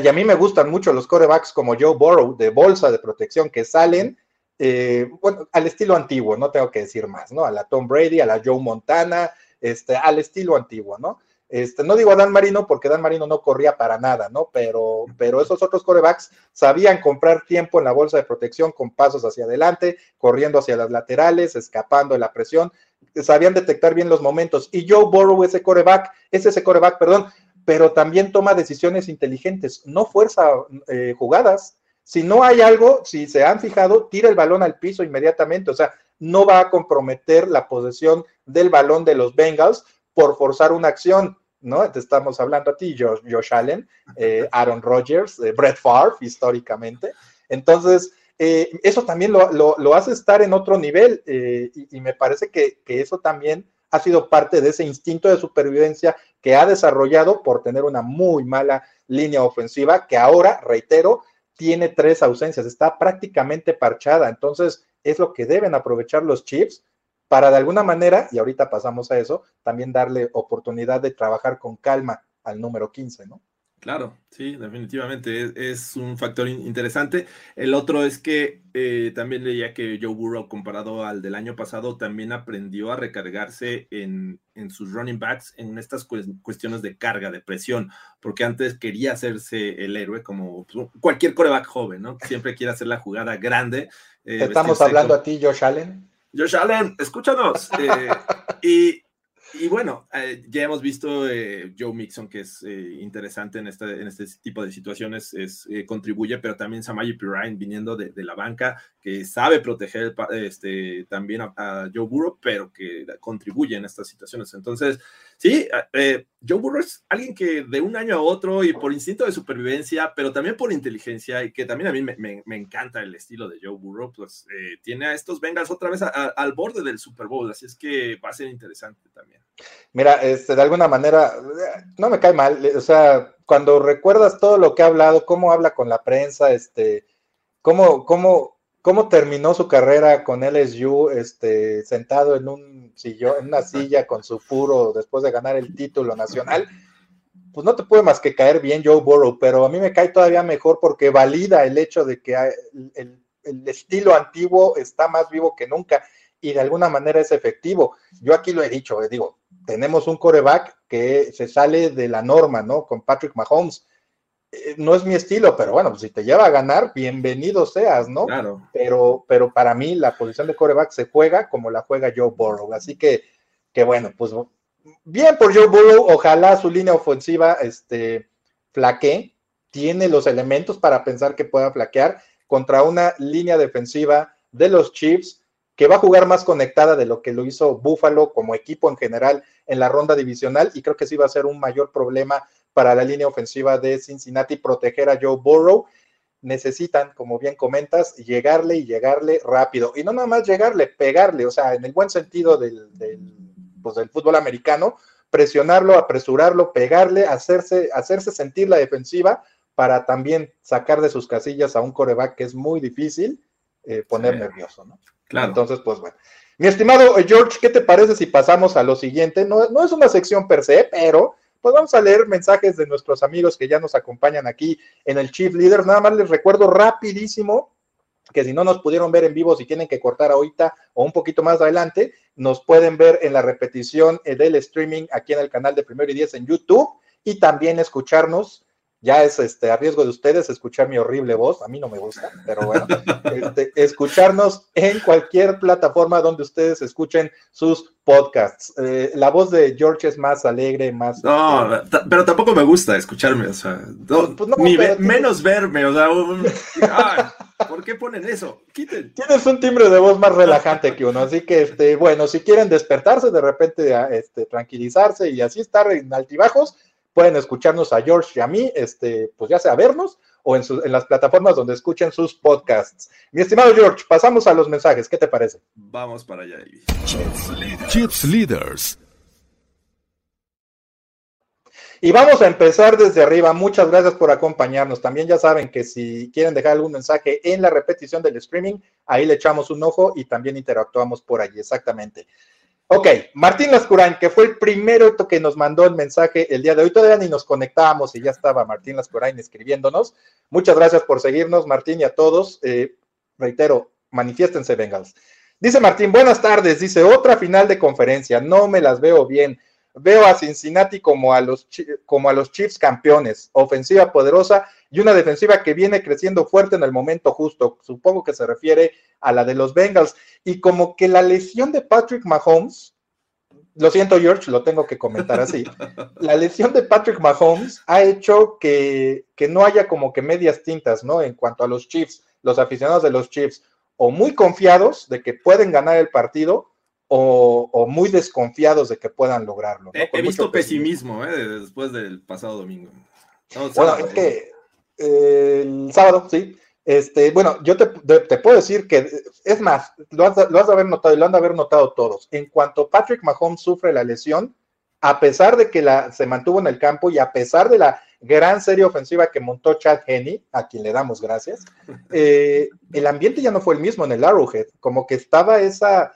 Y a mí me gustan mucho los corebacks como Joe Burrow, de bolsa de protección, que salen, eh, al estilo antiguo, no tengo que decir más, ¿no? A la Tom Brady, a la Joe Montana, este, al estilo antiguo, ¿no? Este, no digo a Dan Marino porque Dan Marino no corría para nada, ¿no? Pero, pero esos otros corebacks sabían comprar tiempo en la bolsa de protección con pasos hacia adelante, corriendo hacia las laterales, escapando de la presión, sabían detectar bien los momentos. Y Joe Burrow, ese coreback, ese ese coreback, perdón, pero también toma decisiones inteligentes, no fuerza eh, jugadas. Si no hay algo, si se han fijado, tira el balón al piso inmediatamente, o sea, no va a comprometer la posesión del balón de los Bengals por forzar una acción, ¿no? Te estamos hablando a ti, Josh, Allen, eh, Aaron Rodgers, eh, Brett Favre, históricamente. Entonces, eso también lo, hace estar en otro nivel y, me parece que, que eso también ha sido parte de ese instinto de supervivencia que ha desarrollado por tener una muy mala línea ofensiva que ahora, reitero, tiene tres ausencias, está prácticamente parchada. Entonces, es lo que deben aprovechar los Chiefs para de alguna manera, y ahorita pasamos a eso, también darle oportunidad de trabajar con calma al número 15, ¿no? Claro, sí, definitivamente es, un factor interesante. El otro es que eh, también leía que Joe Burrow, comparado al del año pasado, también aprendió a recargarse en, sus running backs en estas cuestiones de carga, de presión, porque antes quería hacerse el héroe como pues, cualquier coreback joven, ¿no? Siempre quiere hacer la jugada grande. Eh, Estamos hablando a ti, Josh Allen. Josh Allen, escúchanos. Eh, *laughs* y y bueno, eh, ya hemos visto eh, Joe Mixon, que es interesante en este, en este tipo de situaciones, es, contribuye, pero también Samaji Pirine viniendo de, la banca, que sabe proteger este, también a, Joe Burrow, pero que contribuye en estas situaciones. Entonces, sí, Joe Burrow es alguien que de un año a otro y por instinto de supervivencia, pero también por inteligencia, y que también a mí me, encanta el estilo de Joe Burrow, pues tiene a estos Bengals otra vez al borde del Super Bowl, así es que va a ser interesante también. Mira, este, de alguna manera, no me cae mal, o sea, cuando recuerdas todo lo que ha hablado, cómo habla con la prensa, este, cómo, cómo, cómo terminó su carrera con LSU, este, sentado en un sillón, en una silla con su puro después de ganar el título nacional, pues no te puede más que caer bien Joe Burrow, pero a mí me cae todavía mejor porque valida el hecho de que el, el estilo antiguo está más vivo que nunca y de alguna manera es efectivo. Yo aquí lo he dicho, eh, digo, tenemos un coreback que se sale de la norma, ¿no? Con Patrick Mahomes. Eh, no es mi estilo, pero bueno, pues si te lleva a ganar, bienvenido seas, ¿no? Claro. Pero, pero para mí la posición de coreback se juega como la juega Joe Burrow. Así que, que bueno, pues bien por Joe Burrow, ojalá su línea ofensiva este, flaquee, tiene los elementos para pensar que pueda flaquear contra una línea defensiva de los Chiefs que va a jugar más conectada de lo que lo hizo Buffalo como equipo en general en la ronda divisional y creo que sí va a ser un mayor problema para la línea ofensiva de Cincinnati proteger a Joe Burrow. Necesitan, como bien comentas, llegarle y llegarle rápido. Y no nada más llegarle, pegarle, o sea, en el buen sentido del, pues, del fútbol americano, presionarlo, apresurarlo, pegarle, hacerse, hacerse sentir la defensiva para también sacar de sus casillas a un coreback que es muy difícil eh, poner nervioso, ¿no? Entonces, pues bueno. Mi estimado George, ¿qué te parece si pasamos a lo siguiente? No, no es una sección per se, pero pues vamos a leer mensajes de nuestros amigos que ya nos acompañan aquí en el Chief Leader. Nada más les recuerdo rapidísimo que si no nos pudieron ver en vivo, si tienen que cortar ahorita o un poquito más adelante, nos pueden ver en la repetición eh, del streaming aquí en el canal de Primero y Diez en YouTube y también escucharnos ya es este, a riesgo de ustedes escuchar mi horrible voz, a mí no me gusta, pero bueno, *laughs* este, escucharnos en cualquier plataforma donde ustedes escuchen sus podcasts. Eh, la voz de George es más alegre, más... No, este, pero tampoco me gusta escucharme, o sea, pues menos verme, o sea, ¿por qué ponen eso? Quiten. Tienes un timbre de voz más relajante que uno, así que, este, bueno, si quieren despertarse, de repente este, tranquilizarse y así estar en altibajos, pueden escucharnos a George y a mí, este, pues ya sea vernos o en, en, las plataformas donde escuchen sus podcasts. Mi estimado George, pasamos a los mensajes, ¿qué te parece? Vamos para allá. Chips Leaders. Y vamos a empezar desde arriba. Muchas gracias por acompañarnos. También ya saben que si quieren dejar algún mensaje en la repetición del streaming, ahí le echamos un ojo y también interactuamos por allí, exactamente. Ok, Martín Lascurain, que fue el primero que nos mandó el mensaje el día de hoy. Todavía ni nos conectábamos y ya estaba Martín Lascurain escribiéndonos. Muchas gracias por seguirnos, Martín, y a todos. Eh, reitero, manifiéstense, Bengals. Dice Martín, buenas tardes. Dice, otra final de conferencia. No me las veo bien. Veo a Cincinnati como a los, como a los Chiefs campeones. Ofensiva poderosa y una defensiva que viene creciendo fuerte en el momento justo. Supongo que se refiere a la de los Bengals. Y como que la lesión de Patrick Mahomes lo siento, George, lo tengo que comentar así. *laughs* La lesión de Patrick Mahomes ha hecho que, que, no haya como que medias tintas, ¿no? En cuanto a los Chiefs, los aficionados de los Chiefs, o muy confiados de que pueden ganar el partido, o, muy desconfiados de que puedan lograrlo. He, visto pesimismo, ¿eh? después del pasado domingo. bueno, es que eh, el sábado, sí. Este, bueno, yo te, puedo decir que, es más, lo has, lo has, de haber notado y lo han de haber notado todos. En cuanto Patrick Mahomes sufre la lesión, a pesar de que la, se mantuvo en el campo y a pesar de la gran serie ofensiva que montó Chad Henney, a quien le damos gracias, *laughs* eh, el ambiente ya no fue el mismo en el Arrowhead, como que estaba esa,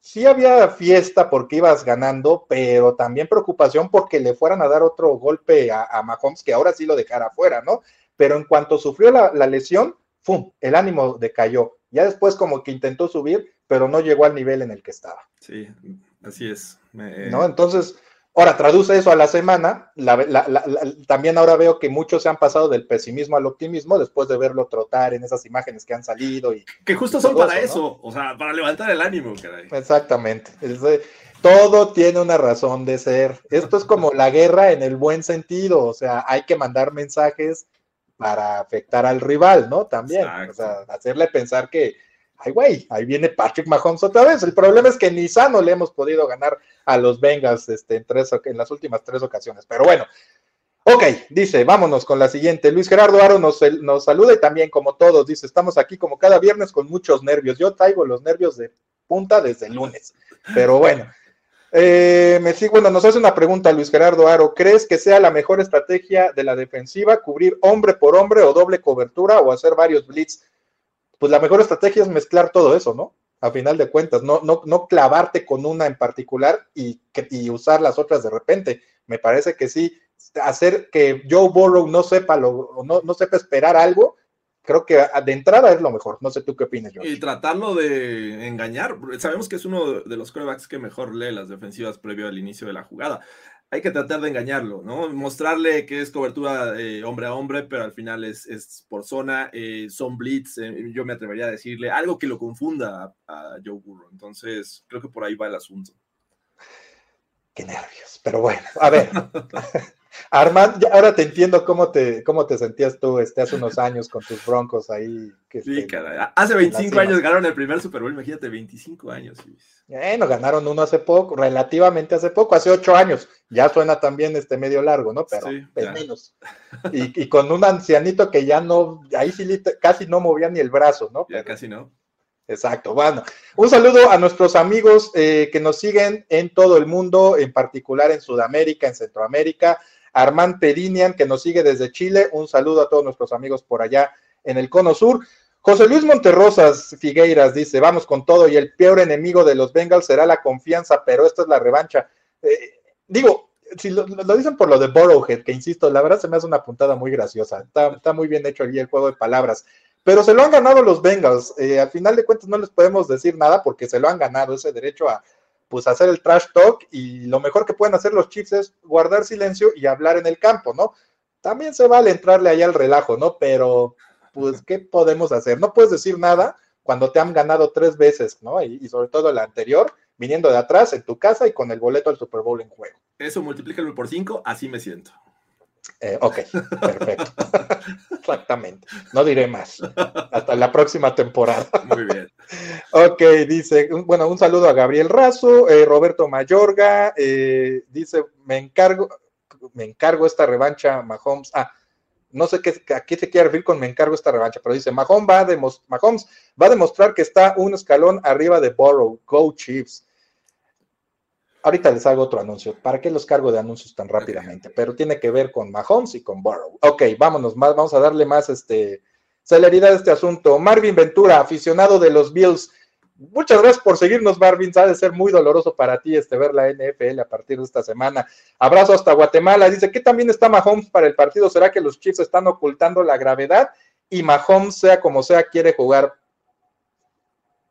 sí había fiesta porque ibas ganando, pero también preocupación porque le fueran a dar otro golpe a, Mahomes que ahora sí lo dejara fuera, ¿no? Pero en cuanto sufrió la, lesión, ¡fum! El ánimo decayó. Ya después como que intentó subir, pero no llegó al nivel en el que estaba. Sí, así es. ¿No? Entonces, Ahora, traduce eso a la semana. también ahora veo que muchos se han pasado del pesimismo al optimismo después de verlo trotar en esas imágenes que han salido. y Que justo son para eso, o sea, para levantar el ánimo, caray. Exactamente. todo tiene una razón de ser. Esto es como la guerra en el buen sentido, o sea, hay que mandar mensajes para afectar al rival, ¿no? También, o sea, hacerle pensar que ay, güey, ahí viene Patrick Mahomes otra vez. El problema es que ni sano le hemos podido ganar a los Bengals este, en, tres, en las últimas tres ocasiones. Pero bueno, ok, dice, vámonos con la siguiente. Luis Gerardo Aro nos, nos saluda y también, como todos, dice, estamos aquí como cada viernes con muchos nervios. Yo traigo los nervios de punta desde el lunes. Pero bueno. Eh, me sigo, bueno, nos hace una pregunta Luis Gerardo Aro. ¿Crees que sea la mejor estrategia de la defensiva cubrir hombre por hombre o doble cobertura o hacer varios blitz pues la mejor estrategia es mezclar todo eso, ¿no? A final de cuentas, no, no, no clavarte con una en particular y, y usar las otras de repente. Me parece que sí, hacer que Joe Burrow no sepa lo, no, no sepa esperar algo, creo que de entrada es lo mejor. No sé tú qué opinas, George. Y tratarlo de engañar. Sabemos que es uno de los quarterbacks que mejor lee las defensivas previo al inicio de la jugada hay que tratar de engañarlo, ¿no? Mostrarle que es cobertura eh, hombre a hombre, pero al final es, por zona, eh, son blitz, eh, yo me atrevería a decirle algo que lo confunda a, Joe Burrow. Entonces, creo que por ahí va el asunto. Qué nervios, pero bueno, a ver. *laughs* Armand, ahora te entiendo cómo te, cómo te sentías tú este, hace unos años con tus broncos ahí. Que, sí, este, Hace 25 años ganaron el primer Super Bowl, imagínate, 25 años. Bueno, ganaron uno hace poco, relativamente hace poco, hace 8 años. Ya suena también este medio largo, ¿no? Pero menos. Y, con un ancianito que ya no, ahí sí casi no movía ni el brazo, ¿no? Ya casi no. Exacto. Bueno, un saludo a nuestros amigos eh, que nos siguen en todo el mundo, en particular en Sudamérica, en Centroamérica. Armand Perinian, que nos sigue desde Chile. Un saludo a todos nuestros amigos por allá en el Cono Sur. José Luis Monterrosas Figueiras dice, vamos con todo y el peor enemigo de los Bengals será la confianza, pero esta es la revancha. Eh, digo, si lo, dicen por lo de Borrowhead, que insisto, la verdad se me hace una puntada muy graciosa. Está, muy bien hecho allí el juego de palabras. Pero se lo han ganado los Bengals. Eh, al final de cuentas no les podemos decir nada porque se lo han ganado ese derecho a, pues hacer el trash talk y lo mejor que pueden hacer los Chiefs es guardar silencio y hablar en el campo, ¿no? También se vale entrarle ahí al relajo, ¿no? Pero, pues, ¿qué podemos hacer? No puedes decir nada cuando te han ganado tres veces, ¿no? Y, sobre todo la anterior, viniendo de atrás en tu casa y con el boleto al Super Bowl en juego. Eso multiplícalo por cinco, así me siento. Eh, ok, perfecto. *laughs* Exactamente. No diré más. Hasta la próxima temporada. Muy bien. *laughs* ok, dice, bueno, un saludo a Gabriel Razo, eh, Roberto Mayorga, eh, dice, me encargo, me encargo esta revancha, Mahomes. Ah, no sé qué, a qué se quiere referir con me encargo esta revancha, pero dice, Mahomes va, a Mahomes va a demostrar que está un escalón arriba de Burrow. Go Chiefs. Ahorita les hago otro anuncio. ¿Para qué los cargo de anuncios tan rápidamente? Pero tiene que ver con Mahomes y con Burrow. Ok, vámonos más, vamos a darle más este, celeridad a este asunto. Marvin Ventura, aficionado de los Bills. Muchas gracias por seguirnos, Marvin. Sabe ser muy doloroso para ti este ver la NFL a partir de esta semana. Abrazo hasta Guatemala. Dice que también está Mahomes para el partido. ¿Será que los Chiefs están ocultando la gravedad? Y Mahomes, sea como sea, quiere jugar.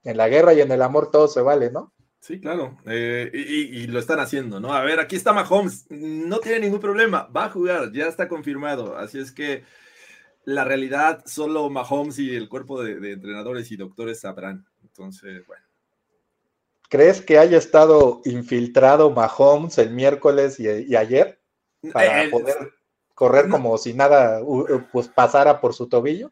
En la guerra y en el amor todo se vale, ¿no? Sí, claro. Eh, y, lo están haciendo, ¿no? A ver, aquí está Mahomes. No tiene ningún problema. Va a jugar, ya está confirmado. Así es que la realidad solo Mahomes y el cuerpo de, entrenadores y doctores sabrán. Entonces, bueno. ¿Crees que haya estado infiltrado Mahomes el miércoles y, ayer para eh, poder correr como si nada pues pasara por su tobillo?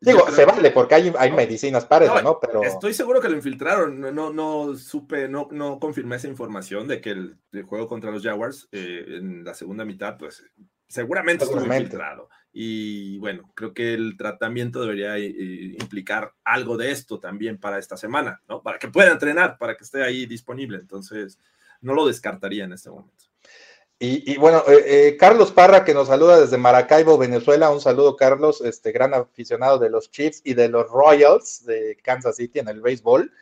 Digo, se vale porque hay, hay medicinas para eso, ¿no? Pero estoy seguro que lo infiltraron. No, no, supe, no, no confirmé esa información de que el, juego contra los Jaguars eh, en la segunda mitad, pues seguramente, estuvo infiltrado. Y bueno, creo que el tratamiento debería eh, implicar algo de esto también para esta semana, ¿no? Para que pueda entrenar, para que esté ahí disponible. Entonces, no lo descartaría en este momento. Y, bueno, eh, eh, Carlos Parra, que nos saluda desde Maracaibo, Venezuela. Un saludo, Carlos, este gran aficionado de los Chiefs y de los Royals de Kansas City en el béisbol.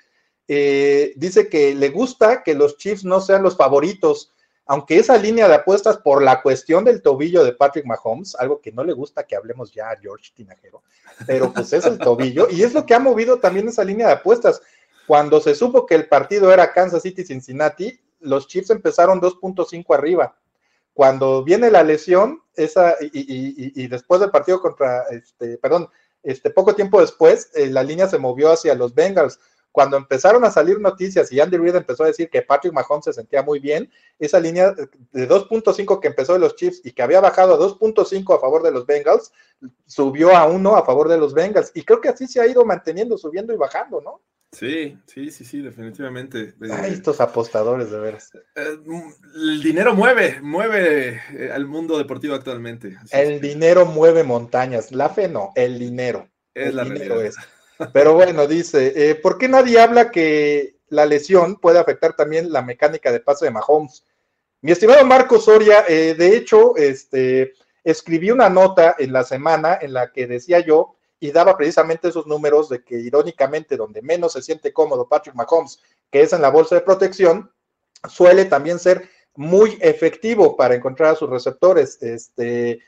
dice que le gusta que los Chiefs no sean los favoritos aunque esa línea de apuestas por la cuestión del tobillo de Patrick Mahomes, algo que no le gusta que hablemos ya a George Tinajero, pero pues es el tobillo y es lo que ha movido también esa línea de apuestas. Cuando se supo que el partido era Kansas City-Cincinnati, los Chiefs empezaron 2.5 arriba. Cuando viene la lesión, esa, y, después del partido contra, este, perdón, este, poco tiempo después, eh, la línea se movió hacia los Bengals cuando empezaron a salir noticias y Andy Reid empezó a decir que Patrick Mahomes se sentía muy bien, esa línea de 2.5 que empezó de los Chiefs y que había bajado a 2.5 a favor de los Bengals, subió a 1 a favor de los Bengals. Y creo que así se ha ido manteniendo, subiendo y bajando, ¿no? Sí, sí, sí, sí, definitivamente. Ay, estos apostadores, de veras. Eh, el dinero mueve, mueve eh, al mundo deportivo actualmente. el dinero mueve montañas, la fe no, el dinero. Es la realidad. Pero bueno, dice, eh, ¿por qué nadie habla que la lesión puede afectar también la mecánica de paso de Mahomes? Mi estimado Marco Soria, eh, de hecho, este, escribí una nota en la semana en la que decía yo y daba precisamente esos números de que irónicamente donde menos se siente cómodo Patrick Mahomes, que es en la bolsa de protección, suele también ser muy efectivo para encontrar a sus receptores. Este,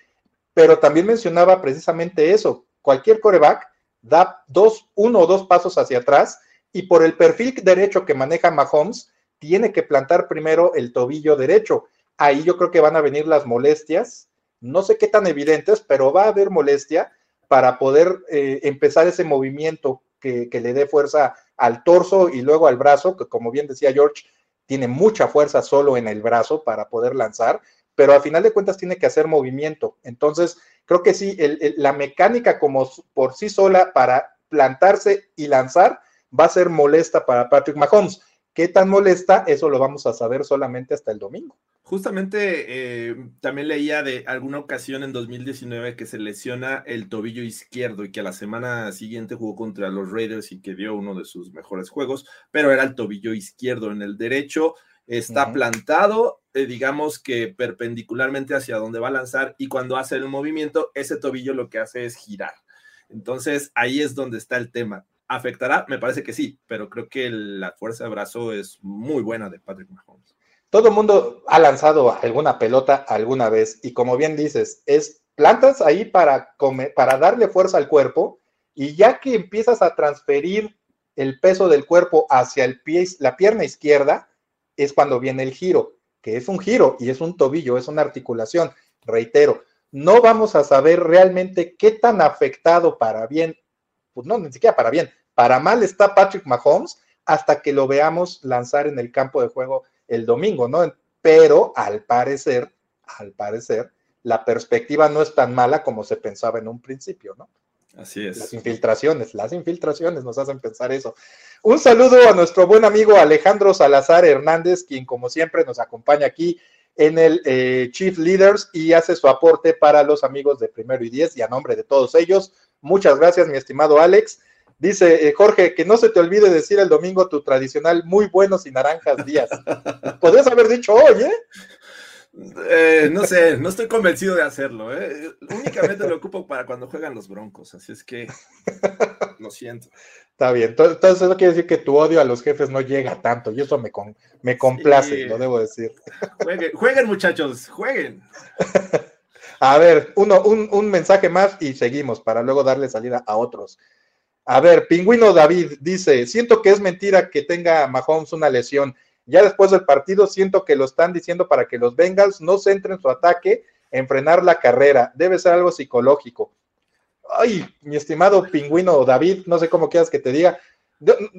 pero también mencionaba precisamente eso, cualquier coreback da dos, uno o dos pasos hacia atrás y por el perfil derecho que maneja Mahomes, tiene que plantar primero el tobillo derecho. Ahí yo creo que van a venir las molestias, no sé qué tan evidentes, pero va a haber molestia para poder eh, empezar ese movimiento que, que, le dé fuerza al torso y luego al brazo, que como bien decía George, tiene mucha fuerza solo en el brazo para poder lanzar, pero al final de cuentas tiene que hacer movimiento. Entonces, creo que sí, la mecánica como por sí sola para plantarse y lanzar va a ser molesta para Patrick Mahomes. ¿Qué tan molesta? Eso lo vamos a saber solamente hasta el domingo. Justamente eh, también leía de alguna ocasión en 2019 que se lesiona el tobillo izquierdo y que a la semana siguiente jugó contra los Raiders y que dio uno de sus mejores juegos, pero era el tobillo izquierdo. En el derecho está plantado, eh, digamos que perpendicularmente hacia donde va a lanzar y cuando hace el movimiento, ese tobillo lo que hace es girar. Entonces ahí es donde está el tema. ¿Afectará? Me parece que sí, pero creo que la fuerza de brazo es muy buena de Patrick Mahomes. Todo el mundo ha lanzado alguna pelota alguna vez y como bien dices, es plantas ahí para, para darle fuerza al cuerpo y ya que empiezas a transferir el peso del cuerpo hacia el pie, la pierna izquierda, es cuando viene el giro, que es un giro y es un tobillo, es una articulación. Reitero, no vamos a saber realmente qué tan afectado para bien, pues no, ni siquiera para bien, para mal está Patrick Mahomes hasta que lo veamos lanzar en el campo de juego el domingo, ¿no? Pero al parecer, al parecer, la perspectiva no es tan mala como se pensaba en un principio, ¿no? Así es. Las infiltraciones, las infiltraciones nos hacen pensar eso. Un saludo a nuestro buen amigo Alejandro Salazar Hernández, quien como siempre nos acompaña aquí en el eh, Chief Leaders y hace su aporte para los amigos de Primero y Diez y a nombre de todos ellos. Muchas gracias, mi estimado Alex. Dice eh, Jorge, que no se te olvide decir el domingo tu tradicional muy buenos y naranjas días. *laughs* Podrías haber dicho hoy, ¿eh? Eh, no sé, no estoy convencido de hacerlo. ¿eh? Únicamente lo ocupo para cuando juegan los Broncos, así es que *laughs* lo siento. Está bien, entonces eso quiere decir que tu odio a los jefes no llega tanto y eso me, me complace, lo debo decir. Jueguen, muchachos, jueguen. *laughs* A ver, uno, un, un mensaje más y seguimos para luego darle salida a otros. A ver, Pingüino David dice, siento que es mentira que tenga Mahomes una lesión ya después del partido siento que lo están diciendo para que los Bengals no centren su ataque en frenar la carrera. Debe ser algo psicológico. Ay, mi estimado pingüino David, no sé cómo quieras que te diga.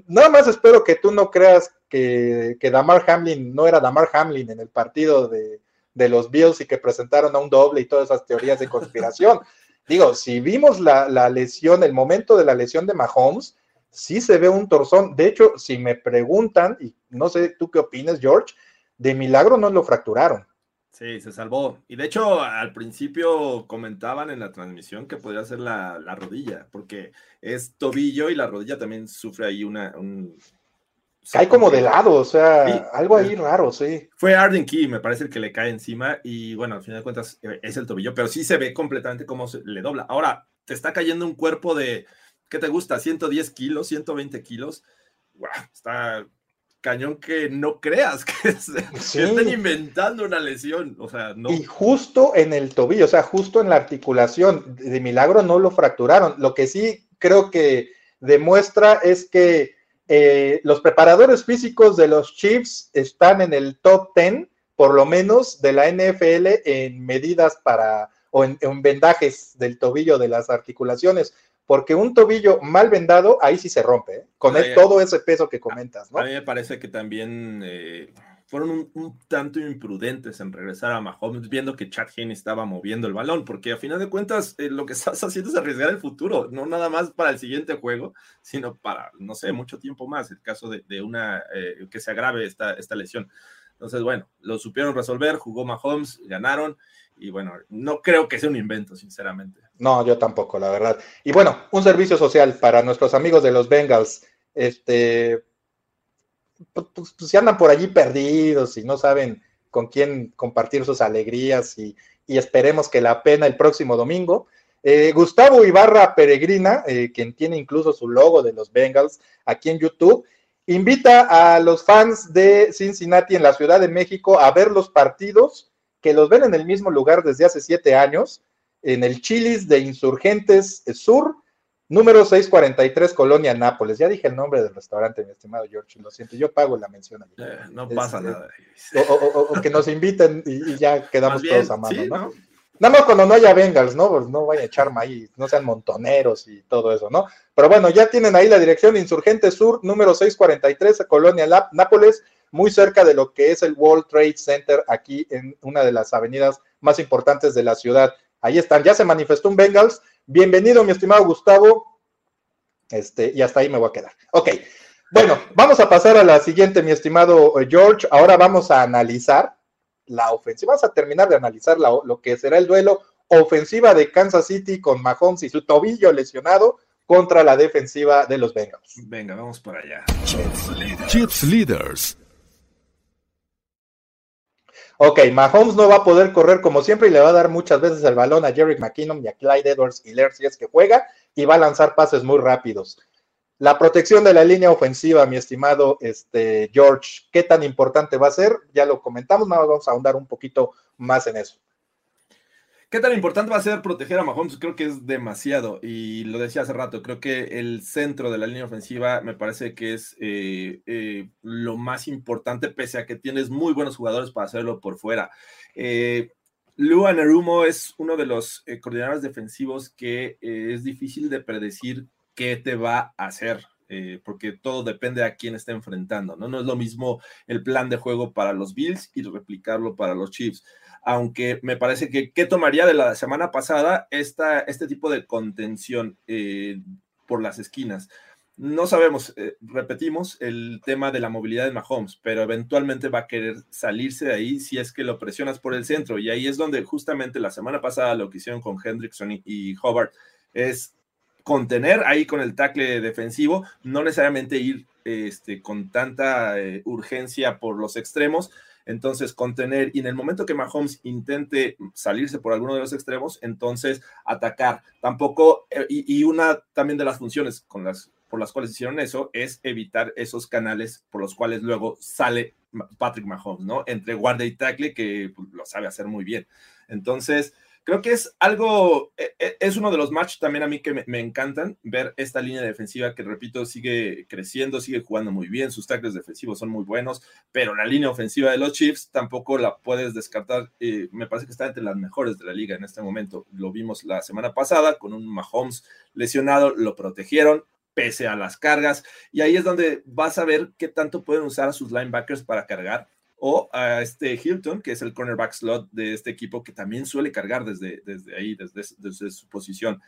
nada más espero que tú no creas que, que Damar Hamlin no era Damar Hamlin en el partido de, de los Bills y que presentaron a un doble y todas esas teorías de conspiración. *laughs* Digo, si vimos la, la, lesión, el momento de la lesión de Mahomes, sí se ve un torzón. De hecho, si me preguntan, y no sé tú qué opinas, George, de milagro no lo fracturaron. Sí, se salvó. Y de hecho, al principio comentaban en la transmisión que podría ser la, la rodilla, porque es tobillo y la rodilla también sufre ahí una, un, Cae como de lado, o sea, algo ahí raro, sí. Fue Arden Key, me parece el que le cae encima y bueno, al final de cuentas eh, es el tobillo, pero sí se ve completamente cómo se le dobla. Ahora, te está cayendo un cuerpo de, ¿qué te gusta? 110 kilos, 120 kilos. Wow, está cañón que no creas que, *laughs* estén inventando una lesión, o sea, no. Y justo en el tobillo, o sea, justo en la articulación, de milagro no lo fracturaron. Lo que sí creo que demuestra es que eh, los preparadores físicos de los Chiefs están en el top 10, por lo menos, de la NFL en medidas para o en, vendajes del tobillo de las articulaciones, porque un tobillo mal vendado, ahí sí se rompe, ¿eh? con todo ese peso que comentas, ¿no? A mí me parece que también eh, fueron un, tanto imprudentes en regresar a Mahomes, viendo que Chad Henne estaba moviendo el balón, porque a final de cuentas eh, lo que estás *laughs* haciendo es arriesgar el futuro, no nada más para el siguiente juego, sino para, no sé, mucho tiempo más, el caso de, una, eh, que se agrave esta, esta lesión. Entonces, bueno, lo supieron resolver, jugó Mahomes, ganaron, y bueno, no creo que sea un invento, sinceramente. No, yo tampoco, la verdad. Y bueno, un servicio social para nuestros amigos de los Bengals. Este, pues, pues, pues, si andan por allí perdidos y no saben con quién compartir sus alegrías y, esperemos que la pena el próximo domingo. Eh, Gustavo Ibarra Peregrina, eh, quien tiene incluso su logo de los Bengals aquí en YouTube, invita a los fans de Cincinnati en la Ciudad de México a ver los partidos que los ven en el mismo lugar desde hace siete años, en el Chilis de Insurgentes Sur, Número 643, Colonia Nápoles. Ya dije el nombre del restaurante, mi estimado George, lo siento, yo pago la mención. Eh, no pasa este, nada. O, que nos inviten y, ya quedamos todos a mano, ¿no? Nada más cuando no haya Bengals, ¿no? Pues no vayan a echar maíz, no sean montoneros y todo eso, ¿no? Pero bueno, ya tienen ahí la dirección Insurgente Sur, número 643, Colonia Nápoles, muy cerca de lo que es el World Trade Center, aquí en una de las avenidas más importantes de la ciudad. Ahí están, ya se manifestó un Bengals, Bienvenido, mi estimado Gustavo. Este, y hasta ahí me voy a quedar. Ok. Bueno, vamos a pasar a la siguiente, mi estimado eh, George. Ahora vamos a analizar la ofensiva. Vamos a terminar de analizar lo que será el duelo ofensiva de Kansas City con Mahomes y su tobillo lesionado contra la defensiva de los Bengals. Venga, vamos por allá. Chips Leaders. Ok, Mahomes no va a poder correr como siempre y le va a dar muchas veces el balón a Jerry McKinnon y a Clyde Edwards y si es que juega y va a lanzar pases muy rápidos. La protección de la línea ofensiva, mi estimado este, George, ¿qué tan importante va a ser? Ya lo comentamos, nada vamos a ahondar un poquito más en eso. ¿Qué tan importante va a ser proteger a Mahomes? Creo que es demasiado. Y lo decía hace rato, creo que el centro de la línea ofensiva me parece que es eh, eh, lo más importante, pese a que tienes muy buenos jugadores para hacerlo por fuera. Eh, Nerumo es uno de los eh, coordinadores defensivos que es difícil de predecir qué te va a hacer. porque todo depende a quién está enfrentando, ¿no? No es lo mismo el plan de juego para los Bills y replicarlo para los Chiefs aunque me parece que ¿qué tomaría de la semana pasada esta, este tipo de contención eh, por las esquinas? No sabemos, eh, repetimos, el tema de la movilidad de Mahomes, pero eventualmente va a querer salirse de ahí si es que lo presionas por el centro. Y ahí es donde justamente la semana pasada lo que hicieron con Hendrickson y, Hobart es contener ahí con el tackle defensivo, no necesariamente ir este, con tanta eh, urgencia por los extremos, entonces contener y en el momento que Mahomes intente salirse por alguno de los extremos, entonces atacar. Tampoco, eh, y, una también de las funciones con las, por las cuales hicieron eso es evitar esos canales por los cuales luego sale Patrick Mahomes, ¿no? Entre guardia y tackle que pues, lo sabe hacer muy bien. Entonces, creo que es algo, e, e, es uno de los matches también a mí que me, encantan, ver esta línea defensiva que, repito, sigue creciendo, sigue jugando muy bien, sus tackles defensivos son muy buenos, pero la línea ofensiva de los Chiefs tampoco la puedes descartar, eh, me parece que está entre las mejores de la liga en este momento, lo vimos la semana pasada con un Mahomes lesionado, lo protegieron, pese a las cargas. Y ahí es donde vas a ver qué tanto pueden usar a sus linebackers para cargar o a este Hilton, que es el cornerback slot de este equipo, que también suele cargar desde, desde ahí, desde, desde su posición.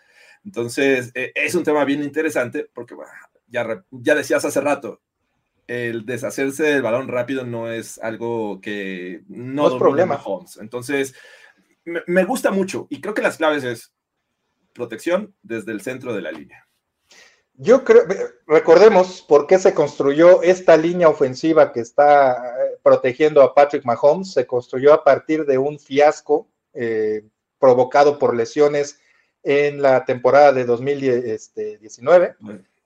Entonces, eh, es un tema bien interesante porque ya, ya decías hace rato, el deshacerse del balón rápido no es algo que no, es problema. Holmes. Entonces, me, me gusta mucho y creo que las claves es protección desde el centro de la línea. Yo creo, recordemos por qué se construyó esta línea ofensiva que está protegiendo a Patrick Mahomes. Se construyó a partir de un fiasco eh, provocado por lesiones en la temporada de 2019,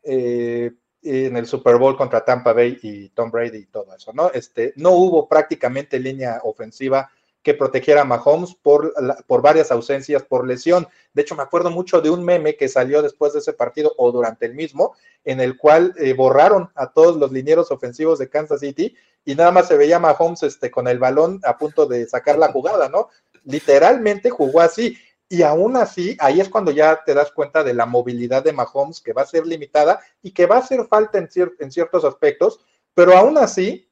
eh, en el Super Bowl contra Tampa Bay y Tom Brady y todo eso, ¿no? Este, no hubo prácticamente línea ofensiva que protegiera a Mahomes por, por varias ausencias, por lesión. De hecho, me acuerdo mucho de un meme que salió después de ese partido o durante el mismo, en el cual eh, borraron a todos los linieros ofensivos de Kansas City y nada más se veía a Mahomes este, con el balón a punto de sacar la jugada, ¿no? Literalmente jugó así. Y aún así, ahí es cuando ya te das cuenta de la movilidad de Mahomes, que va a ser limitada y que va a hacer falta en, en ciertos aspectos, pero aún así,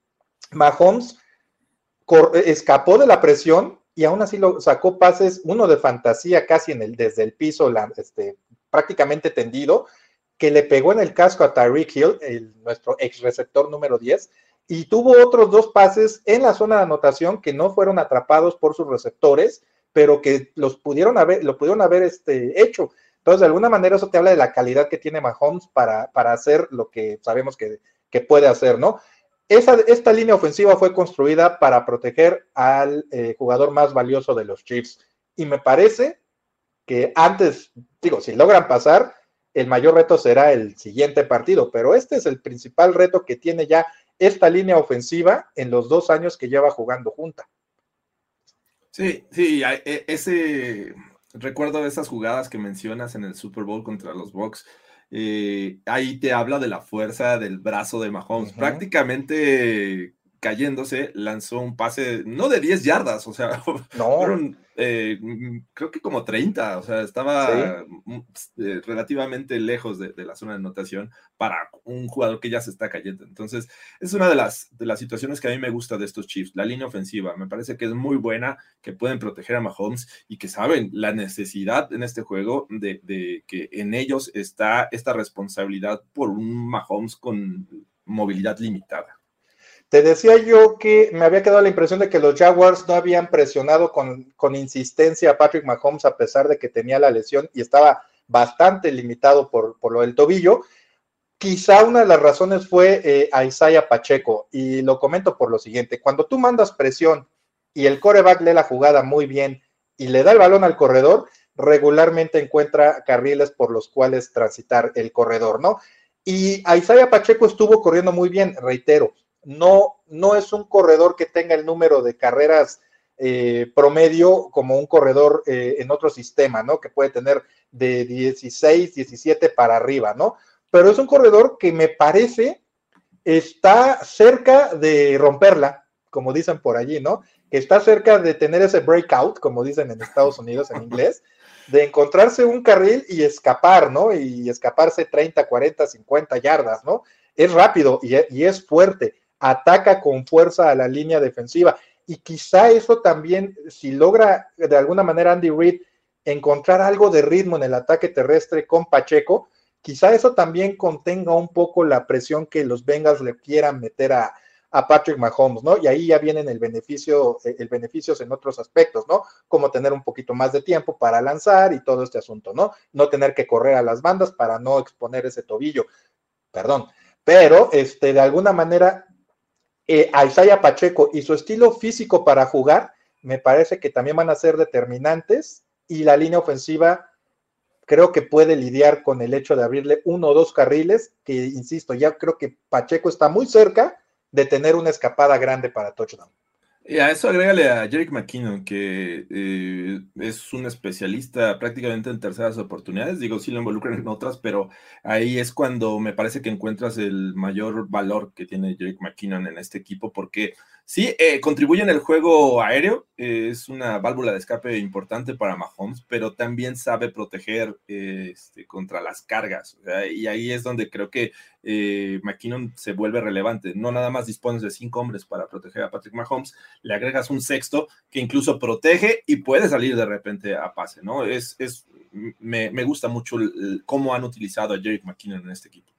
Mahomes escapó de la presión y aún así lo sacó pases, uno de fantasía casi en el, desde el piso, este, prácticamente tendido, que le pegó en el casco a Tyreek Hill, el, nuestro ex receptor número 10, y tuvo otros dos pases en la zona de anotación que no fueron atrapados por sus receptores, pero que los pudieron haber, lo pudieron haber este, hecho. Entonces, de alguna manera, eso te habla de la calidad que tiene Mahomes para, para hacer lo que sabemos que, que puede hacer, ¿no? Esta línea ofensiva fue construida para proteger al eh, jugador más valioso de los Chiefs. Y me parece que antes, digo, si logran pasar, el mayor reto será el siguiente partido, pero este es el principal reto que tiene ya esta línea ofensiva en los dos años que lleva jugando junta. Sí, sí, e, ese recuerdo de esas jugadas que mencionas en el Super Bowl contra los Bucks eh, ahí te habla de la fuerza del brazo de Mahomes. Prácticamente cayéndose, lanzó un pase, no de 10 yardas, o sea, *laughs* fueron eh, mm, creo que como 30, o sea, estaba mm, eh, relativamente lejos de, la zona de anotación para un jugador que ya se está cayendo. Entonces, es una de las, de las situaciones que a mí me gusta de estos Chiefs, la línea ofensiva, me parece que es muy buena, que pueden proteger a Mahomes y que saben la necesidad en este juego de, de que en ellos está esta responsabilidad por un Mahomes con movilidad limitada. Te decía yo que me había quedado la impresión de que los Jaguars no habían presionado con, insistencia a Patrick Mahomes a pesar de que tenía la lesión y estaba bastante limitado por, lo del tobillo. Quizá una de las razones fue eh, a Isaiah Pacheco y lo comento por lo siguiente. Cuando tú mandas presión y el coreback lee la jugada muy bien y le da el balón al corredor, regularmente encuentra carriles por los cuales transitar el corredor, ¿no? Y Isaiah Pacheco estuvo corriendo muy bien, reitero, no, no es un corredor que tenga el número de carreras eh, promedio como un corredor eh, en otro sistema, ¿no? Que puede tener de 16, 17 para arriba, ¿no? Pero es un corredor que me parece está cerca de romperla, como dicen por allí, ¿no? Que está cerca de tener ese breakout, como dicen en Estados Unidos en inglés, de encontrarse un carril y escapar, ¿no? Y escaparse 30, 40, 50 yardas, ¿no? Es rápido y, y es fuerte ataca con fuerza a la línea defensiva. Y quizá eso también, si logra de alguna manera Andy Reid encontrar algo de ritmo en el ataque terrestre con Pacheco, quizá eso también contenga un poco la presión que los Bengals le quieran meter a, Patrick Mahomes, ¿no? Y ahí ya vienen el beneficio, el beneficios en otros aspectos, ¿no? Como tener un poquito más de tiempo para lanzar y todo este asunto, ¿no? No tener que correr a las bandas para no exponer ese tobillo, perdón. Pero, este, de alguna manera, eh, Isaiah Pacheco y su estilo físico para jugar, me parece que también van a ser determinantes y la línea ofensiva creo que puede lidiar con el hecho de abrirle uno o dos carriles, que insisto, ya creo que Pacheco está muy cerca de tener una escapada grande para touchdown. Y a eso agrégale a Jerick McKinnon, que eh, es un especialista prácticamente en terceras oportunidades. Digo, sí lo involucran en otras, pero ahí es cuando me parece que encuentras el mayor valor que tiene Jerick McKinnon en este equipo, porque Sí, eh, contribuye en el juego aéreo, eh, es una válvula de escape importante para Mahomes, pero también sabe proteger eh, este, contra las cargas. y ahí es donde creo que McKinnon se vuelve relevante. No nada más dispones de cinco hombres para proteger a Patrick Mahomes, le agregas un sexto que incluso protege y puede salir de repente a pase, ¿no? Es, es me, me gusta mucho cómo han utilizado a Jerick McKinnon en este equipo.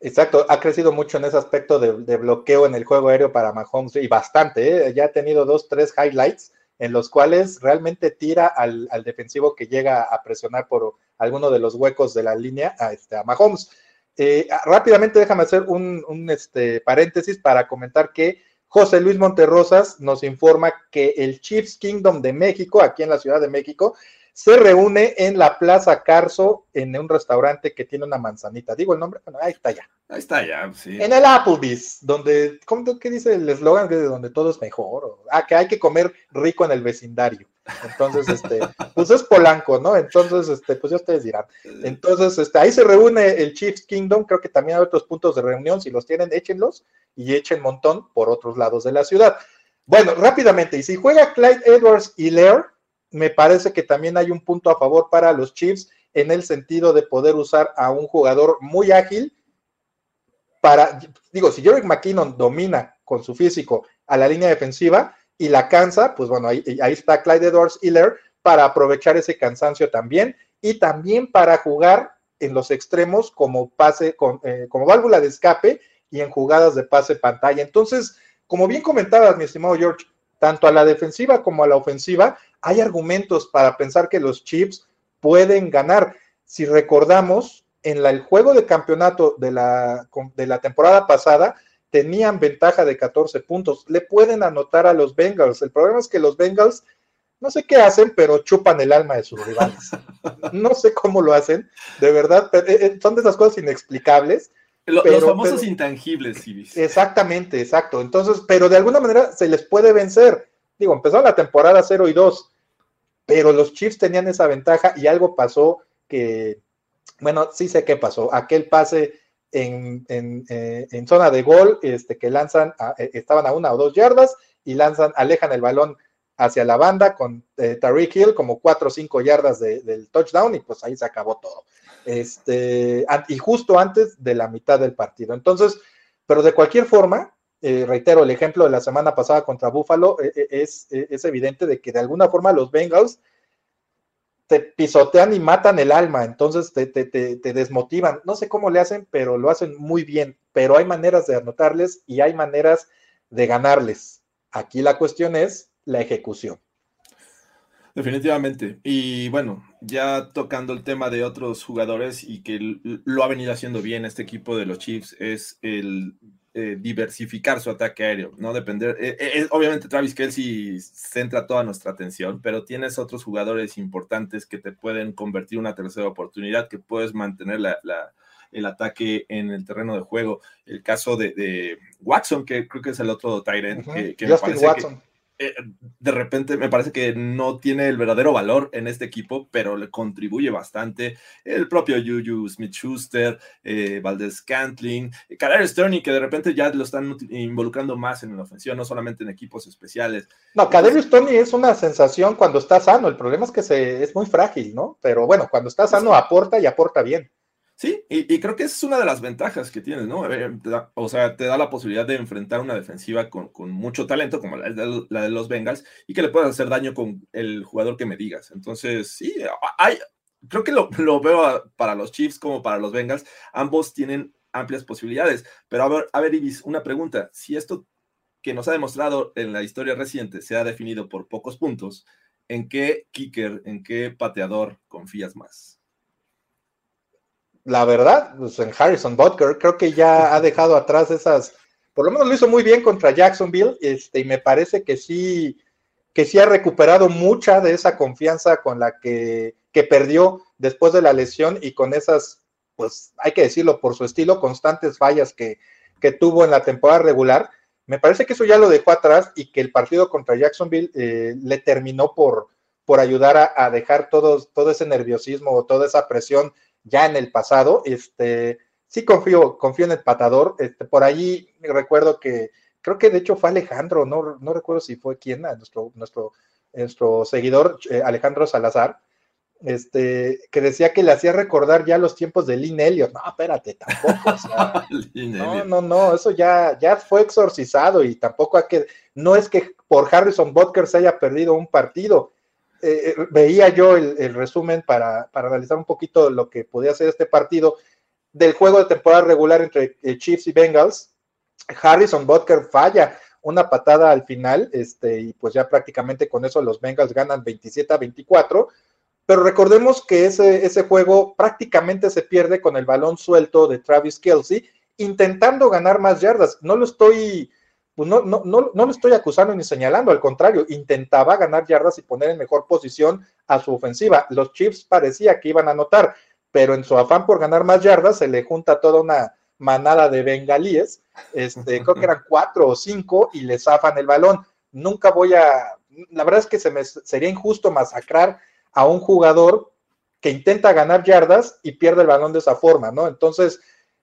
Exacto, ha crecido mucho en ese aspecto de, bloqueo en el juego aéreo para Mahomes y bastante, ¿eh? ya ha tenido dos, tres highlights en los cuales realmente tira al, defensivo que llega a presionar por alguno de los huecos de la línea a, este, a Mahomes. Eh, rápidamente déjame hacer un, un este, paréntesis para comentar que José Luis Monterrosas nos informa que el Chiefs Kingdom de México, aquí en la Ciudad de México, se reúne en la Plaza Carso, en un restaurante que tiene una manzanita. Digo el nombre, bueno, ahí está ya. Ahí está ya, sí. En el Applebee's, donde, ¿cómo, ¿qué dice el eslogan? De donde todo es mejor. ah, que hay que comer rico en el vecindario. Entonces, este, pues es Polanco, ¿no? Entonces, este, pues ya ustedes dirán. Entonces, este, ahí se reúne el Chiefs Kingdom. Creo que también hay otros puntos de reunión. Si los tienen, échenlos y echen montón por otros lados de la ciudad. Bueno, rápidamente, y si juega Clyde Edwards y Lair, me parece que también hay un punto a favor para los Chiefs en el sentido de poder usar a un jugador muy ágil para, digo, si Jorge McKinnon domina con su físico a la línea defensiva y la cansa, pues bueno, ahí, está Clyde Edwards Hiller para aprovechar ese cansancio también y también para jugar en los extremos como pase, eh, como válvula de escape y en jugadas de pase pantalla. Entonces, como bien comentabas, mi estimado George, tanto a la defensiva como a la ofensiva, hay argumentos para pensar que los Chiefs pueden ganar. Si recordamos, en el juego de campeonato de la, de la temporada pasada, tenían ventaja de 14 puntos. Le pueden anotar a los Bengals. El problema es que los Bengals, no sé qué hacen, pero chupan el alma de sus rivales. *laughs* No sé cómo lo hacen, de verdad, eh, eh, son de esas cosas inexplicables. los famosos intangibles, Exactamente, exacto. Entonces, pero de alguna manera se les puede vencer digo, empezó la temporada 0 y 2, pero los Chiefs tenían esa ventaja y algo pasó que, bueno, sí sé qué pasó. Aquel pase en, eh, zona de gol, este, que lanzan, eh, estaban a una o dos yardas y lanzan, alejan el balón hacia la banda con eh, Tariq Hill como cuatro o cinco yardas del touchdown y pues ahí se acabó todo. Este, y justo antes de la mitad del partido. Entonces, pero de cualquier forma, eh, reitero, el ejemplo de la semana pasada contra Buffalo es, es, evidente de que de alguna forma los Bengals te pisotean y matan el alma, entonces te, te, desmotivan. No sé cómo le hacen, pero lo hacen muy bien. Pero hay maneras de anotarles y hay maneras de ganarles. Aquí la cuestión es la ejecución. Definitivamente. Y bueno, ya tocando el tema de otros jugadores y que lo ha venido haciendo bien este equipo de los Chiefs, es el eh, diversificar su ataque aéreo, no depender. Eh, eh, obviamente Travis Kelsey centra toda nuestra atención, pero tienes otros jugadores importantes que te pueden convertir una tercera oportunidad, que puedes mantener el ataque en el terreno de juego. El caso de, Watson, que creo que es el otro Tyrant, que, me parece Watson. Eh, de repente me parece que no tiene el verdadero valor en este equipo, pero le contribuye bastante. El propio Juju Smith Schuster, eh, Valdez Cantling, Kader Sterney, que de repente ya lo están involucrando más en la ofensiva, no solamente en equipos especiales. No, Kader Sterney es una sensación cuando está sano. El problema es que se, es muy frágil, ¿no? Pero bueno, cuando está sano aporta y aporta bien. Sí, y, creo que esa es una de las ventajas que tienes, ¿no? O sea, te da la posibilidad de enfrentar una defensiva con, mucho talento, como la de, los Bengals, y que le puedas hacer daño con el jugador que me digas. Entonces, sí, hay, creo que lo, veo para los Chiefs como para los Bengals. Ambos tienen amplias posibilidades. Pero a ver, a ver, Ibis, una pregunta. Si esto que nos ha demostrado en la historia reciente se ha definido por pocos puntos, ¿en qué kicker, en qué pateador confías más? La verdad, pues en Harrison Butker, creo que ya ha dejado atrás esas, por lo menos lo hizo muy bien contra Jacksonville, este, y me parece que sí, que sí ha recuperado mucha de esa confianza con la que, que perdió después de la lesión y con esas, pues hay que decirlo, por su estilo, constantes fallas que, que tuvo en la temporada regular. Me parece que eso ya lo dejó atrás y que el partido contra Jacksonville eh, le terminó por, por ayudar a, dejar todo, todo ese nerviosismo o toda esa presión ya en el pasado. Este, sí confío, confío en el patador. Este, por allí recuerdo que, creo que de hecho fue Alejandro, no, no recuerdo si fue quien, nuestro, nuestro, nuestro seguidor eh, Alejandro Salazar, este, que decía que le hacía recordar ya los tiempos de Lynn Elliott. No, espérate, tampoco. *laughs* no, no, no, eso ya, ya fue exorcizado y tampoco hay que, no es que por Harrison Butker se haya perdido un partido. Eh, eh, veía yo el, resumen para, para, analizar un poquito lo que podía ser este partido del juego de temporada regular entre eh, Chiefs y Bengals. Harrison Butker falla una patada al final, este, y pues ya prácticamente con eso los Bengals ganan 27 a 24 pero recordemos que ese, ese juego prácticamente se pierde con el balón suelto de Travis Kelsey, intentando ganar más yardas. No lo estoy, pues no, no, no, no lo estoy acusando ni señalando, al contrario, intentaba ganar yardas y poner en mejor posición a su ofensiva. Los Chiefs parecía que iban a anotar, pero en su afán por ganar más yardas se le junta toda una manada de bengalíes, este, creo que eran cuatro o cinco, y le zafan el balón. Nunca voy a, la verdad es que se me sería injusto masacrar a un jugador que intenta ganar yardas y pierde el balón de esa forma, ¿no? Entonces,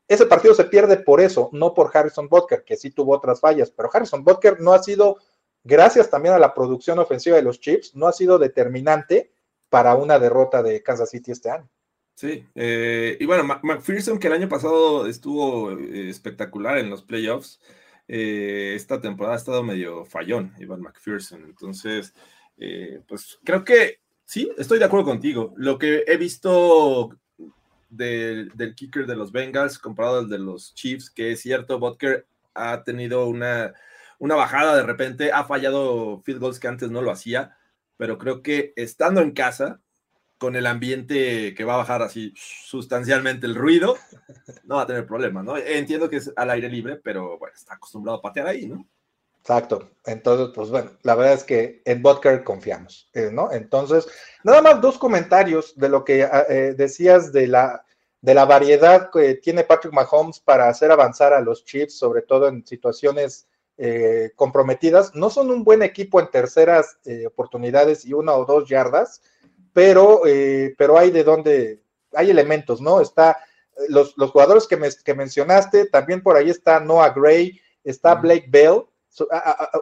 ese partido se pierde por eso, no por Harrison Butker, que sí tuvo otras fallas, pero Harrison Butker no ha sido, gracias también a la producción ofensiva de los Chiefs, no ha sido determinante para una derrota de Kansas City este año. Sí, eh, y bueno, McPherson, que el año pasado estuvo eh, espectacular en los playoffs, eh, esta temporada ha estado medio fallón, Ivan McPherson. Entonces, pues creo que Sí, estoy de acuerdo contigo. Lo que he visto del, kicker de los Bengals comparado al de los Chiefs, que es cierto, Butker ha tenido una, una bajada de repente, ha fallado field goals que antes no lo hacía, pero creo que estando en casa, con el ambiente que va a bajar así sustancialmente el ruido, no va a tener problema, ¿no? Entiendo que es al aire libre, pero bueno, está acostumbrado a patear ahí, ¿no? Exacto. Entonces, pues bueno, la verdad es que en Butker confiamos, eh, ¿no? Entonces, nada más dos comentarios de lo que ah, eh, decías de la, de la variedad que tiene Patrick Mahomes para hacer avanzar a los Chiefs, sobre todo en situaciones eh, comprometidas. No son un buen equipo en terceras oportunidades y una o dos yardas, pero, pero hay de dónde, hay elementos, ¿no? Está los, los jugadores que, me, que mencionaste, también por ahí está Noah Gray, está Blake Bell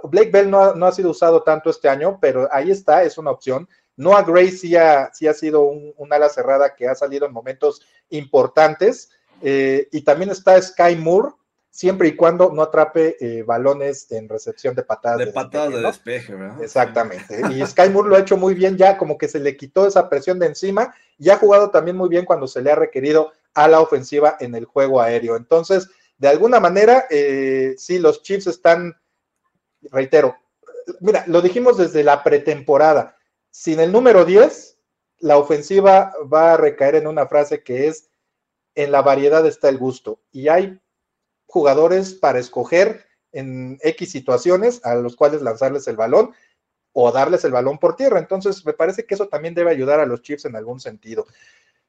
Blake Bell no ha, sido usado tanto este año, pero ahí está, es una opción. Noah Gray sí ha, ha sido un, ala cerrada que ha salido en momentos importantes. Eh, y también está Sky Moore, siempre y cuando no atrape eh, balones en recepción de patadas. De, patadas de despeje, ¿verdad? Exactamente. Y Sky Moore lo ha hecho muy bien ya, como que se le quitó esa presión de encima y ha jugado también muy bien cuando se le ha requerido a la ofensiva en el juego aéreo. Entonces, de alguna manera, eh, sí, los Chiefs están reitero, mira, lo dijimos desde la pretemporada, sin el número 10, la ofensiva va a recaer en una frase que es, en la variedad está el gusto. Y hay jugadores para escoger en X situaciones a los cuales lanzarles el balón o darles el balón por tierra. Entonces, me parece que eso también debe ayudar a los Chiefs en algún sentido.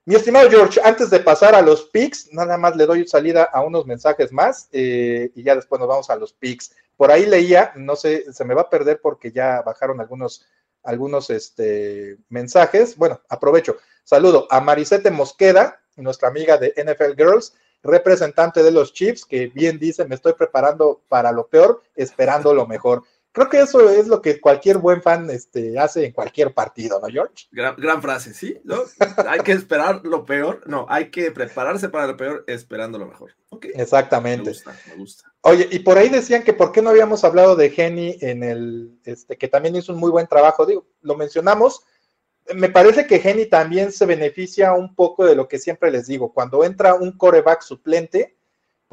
Mi estimado George, antes de pasar a los picks, nada más le doy salida a unos mensajes más eh, y ya después nos vamos a los picks. Por ahí leía, no sé, se me va a perder porque ya bajaron algunos, algunos este, mensajes. Bueno, aprovecho. Saludo a Marisete Mosqueda, nuestra amiga de NFL Girls, representante de los Chiefs, que bien dice, me estoy preparando para lo peor, esperando lo mejor. Creo que eso es lo que cualquier buen fan este, hace en cualquier partido, ¿no, George? Gran, frase, ¿sí? ¿No? *laughs* hay que esperar lo peor, no, hay que prepararse para lo peor esperando lo mejor. Exactamente. Me gusta, me gusta. Oye, y por ahí decían que por qué no habíamos hablado de Jenny en el, este, que también hizo un muy buen trabajo, digo, lo mencionamos, me parece que Jenny también se beneficia un poco de lo que siempre les digo, cuando entra un coreback suplente,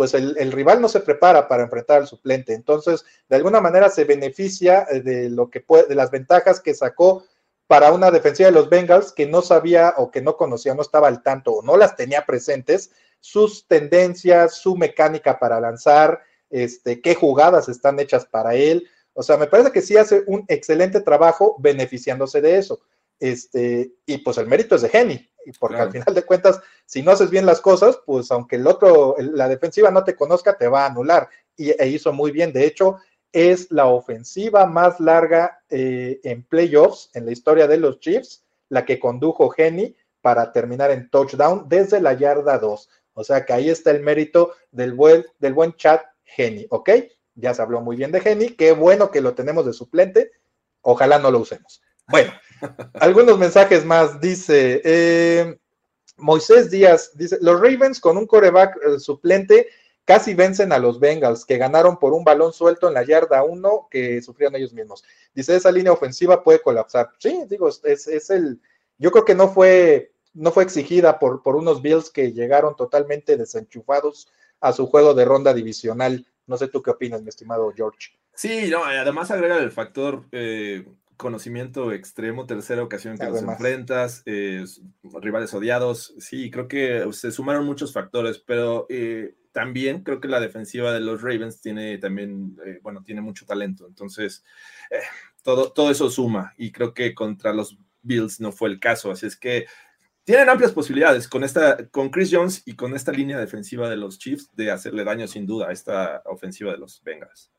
pues el, rival no se prepara para enfrentar al suplente. Entonces, de alguna manera se beneficia eh, de lo que puede, de las ventajas que sacó para una defensiva de los Bengals que no sabía o que no conocía, no estaba al tanto o no las tenía presentes, sus tendencias, su mecánica para lanzar, este, qué jugadas están hechas para él. O sea, me parece que sí hace un excelente trabajo beneficiándose de eso. Este, y pues el mérito es de Jenny, porque al final de cuentas, si no haces bien las cosas, pues aunque el otro, la defensiva no te conozca, te va a anular. Y e hizo muy bien. De hecho, es la ofensiva más larga eh, en playoffs en la historia de los Chiefs, la que condujo Henny para terminar en touchdown desde la yarda 2. O sea que ahí está el mérito del buen, del buen chat Henny, ¿ok? Ya se habló muy bien de Henny, qué bueno que lo tenemos de suplente, ojalá no lo usemos. Bueno, algunos mensajes más, dice eh, Moisés Díaz, dice, los Ravens con un coreback eh, suplente casi vencen a los Bengals, que ganaron por un balón suelto en la yarda 1 que sufrieron ellos mismos. Dice, esa línea ofensiva puede colapsar. Sí, digo, es, es el, yo creo que no fue, no fue exigida por, por unos Bills que llegaron totalmente desenchufados a su juego de ronda divisional. No sé tú qué opinas, mi estimado George. Sí, no, además agrega el factor eh, conocimiento extremo, tercera ocasión que los enfrentas, eh, rivales odiados. Sí, creo que se sumaron muchos factores, pero eh, también creo que la defensiva de los Ravens tiene también, bueno, tiene mucho talento. Entonces, todo, todo eso suma y creo que contra los Bills no fue el caso. Así es que tienen amplias posibilidades con esta, con Chris Jones y con esta línea defensiva de los Chiefs de hacerle daño sin duda a esta ofensiva de los Bengals.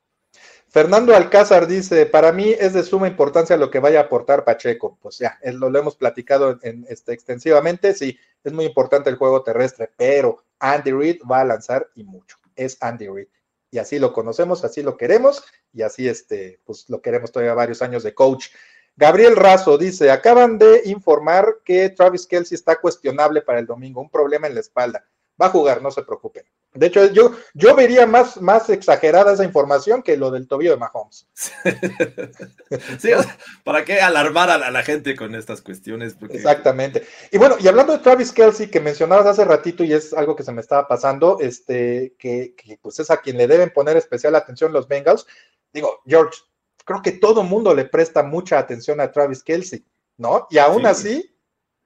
Fernando Alcázar dice, para mí es de suma importancia lo que vaya a aportar Pacheco. Pues ya, lo, hemos platicado en, este, extensivamente, sí, es muy importante el juego terrestre, pero Andy Reid va a lanzar y mucho. Es Andy Reid. Y así lo conocemos, así lo queremos, y así este, pues lo queremos todavía varios años de coach. Gabriel Razo dice, acaban de informar que Travis Kelsey está cuestionable para el domingo, un problema en la espalda. Va a jugar, no se preocupen. De hecho, yo, yo vería más, más exagerada esa información que lo del tobillo de Mahomes. *laughs* sí, ¿para qué alarmar a la, gente con estas cuestiones? Exactamente. Y bueno, y hablando de Travis Kelsey, que mencionabas hace ratito y es algo que se me estaba pasando, este, que, que pues es a quien le deben poner especial atención los Bengals. Digo, George, creo que todo mundo le presta mucha atención a Travis Kelsey, ¿no? Y aún así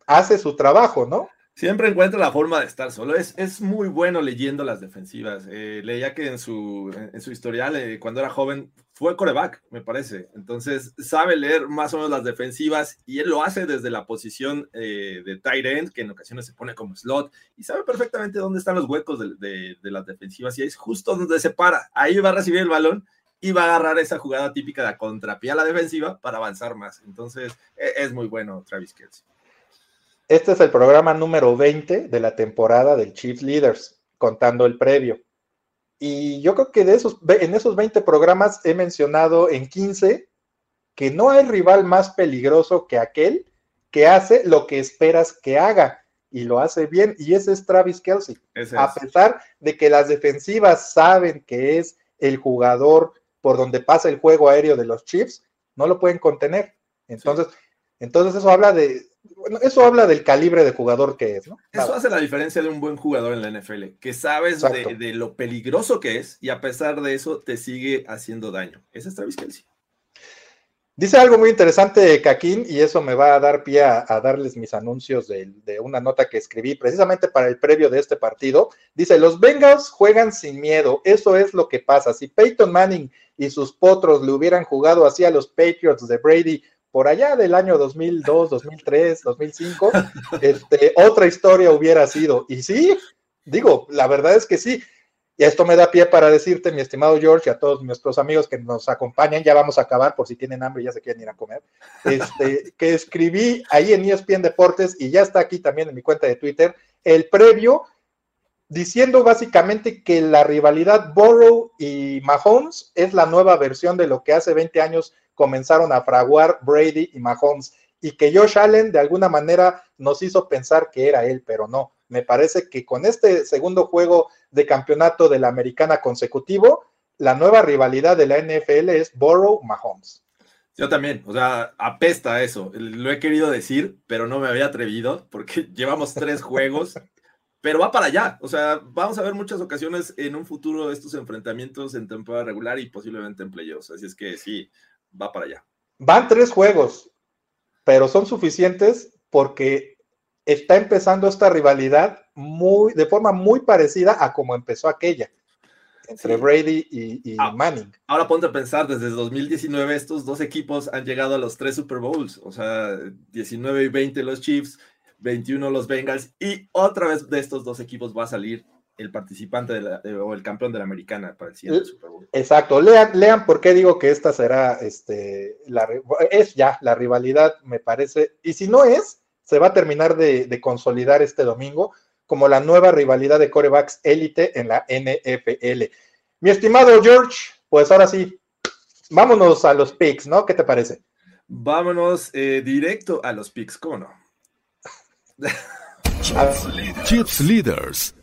hace su trabajo, ¿no? Siempre encuentra la forma de estar solo. Es, es muy bueno leyendo las defensivas. Eh, leía que en su, en su historial, eh, cuando era joven, fue coreback, me parece. Entonces, sabe leer más o menos las defensivas y él lo hace desde la posición eh, de tight end, que en ocasiones se pone como slot, y sabe perfectamente dónde están los huecos de, de las defensivas y ahí es justo donde se para. Ahí va a recibir el balón y va a agarrar esa jugada típica de contrapié a la defensiva para avanzar más. Entonces, e, es muy bueno Travis Kelsey. Este es el programa número 20 de la temporada del Chiefs Leaders, contando el previo. Y yo creo que de esos, en esos 20 programas he mencionado en 15 que no hay rival más peligroso que aquel que hace lo que esperas que haga y lo hace bien, y ese es Travis Kelsey. A pesar de que las defensivas saben que es el jugador por donde pasa el juego aéreo de los Chiefs, no lo pueden contener. Entonces, entonces eso habla de, eso habla del calibre de jugador que es, ¿no? Eso hace la diferencia de un buen jugador en la NFL, que sabes de, lo peligroso que es y a pesar de eso te sigue haciendo daño. Ese es Travis Kelsey. Dice algo muy interesante, Caquín, y eso me va a dar pie a, darles mis anuncios de, de, una nota que escribí precisamente para el previo de este partido. Dice, los Bengals juegan sin miedo, eso es lo que pasa. Si Peyton Manning y sus potros le hubieran jugado así a los Patriots de Brady por allá del año 2002, 2003, 2005, este, otra historia hubiera sido. Y sí, digo, la verdad es que sí. Y esto me da pie para decirte, mi estimado George, y a todos nuestros amigos que nos acompañan, ya vamos a acabar por si tienen hambre y ya se quieren ir a comer, este, *laughs* que escribí ahí en ESPN Deportes y ya está aquí también en mi cuenta de Twitter, el previo, diciendo básicamente que la rivalidad Burrow y Mahomes es la nueva versión de lo que hace 20 años comenzaron a fraguar Brady y Mahomes, y que Josh Allen de alguna manera nos hizo pensar que era él, pero no. Me parece que con este segundo juego de campeonato de la americana consecutivo, la nueva rivalidad de la NFL es Burrow-Mahomes. Yo también, o sea, apesta eso. Lo he querido decir, pero no me había atrevido porque *laughs* llevamos tres juegos, pero va para allá. O sea, vamos a ver muchas ocasiones en un futuro estos enfrentamientos en temporada regular y posiblemente en playoffs. Así es que sí, va para allá. Van tres juegos, pero son suficientes porque está empezando esta rivalidad muy, de forma muy parecida a como empezó aquella entre Brady y, ah, Manning. Ahora ponte a pensar, desde 2019 estos dos equipos han llegado a los tres Super Bowls, o sea, 19 y 20 los Chiefs, 21 los Bengals, y otra vez de estos dos equipos va a salir el participante o el campeón de la americana para el siguiente Super Bowl. Exacto, lean, lean por qué digo que esta será, este, la, es ya la rivalidad, me parece, y si no es, se va a terminar de, consolidar este domingo como la nueva rivalidad de corebacks élite en la NFL. Mi estimado George, pues ahora sí, vámonos a los picks, ¿no? ¿Qué te parece? Vámonos eh, directo a los picks, ¿cómo no? Chips Leaders.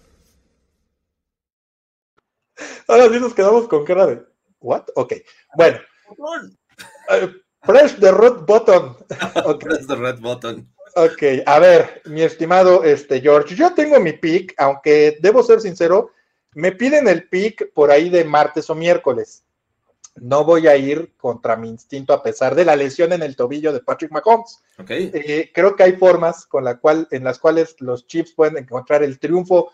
Ahora sí nos quedamos con cara de. ¿What? Ok. Bueno. Uh, press the red button. *laughs* Okay. Press the red button. Ok, a ver, mi estimado este, George, yo tengo mi pick, aunque debo ser sincero, me piden el pick por ahí de martes o miércoles. No voy a ir contra mi instinto a pesar de la lesión en el tobillo de Patrick Mahomes. Okay. Eh, creo que hay formas con la cual, en las cuales los Chiefs pueden encontrar el triunfo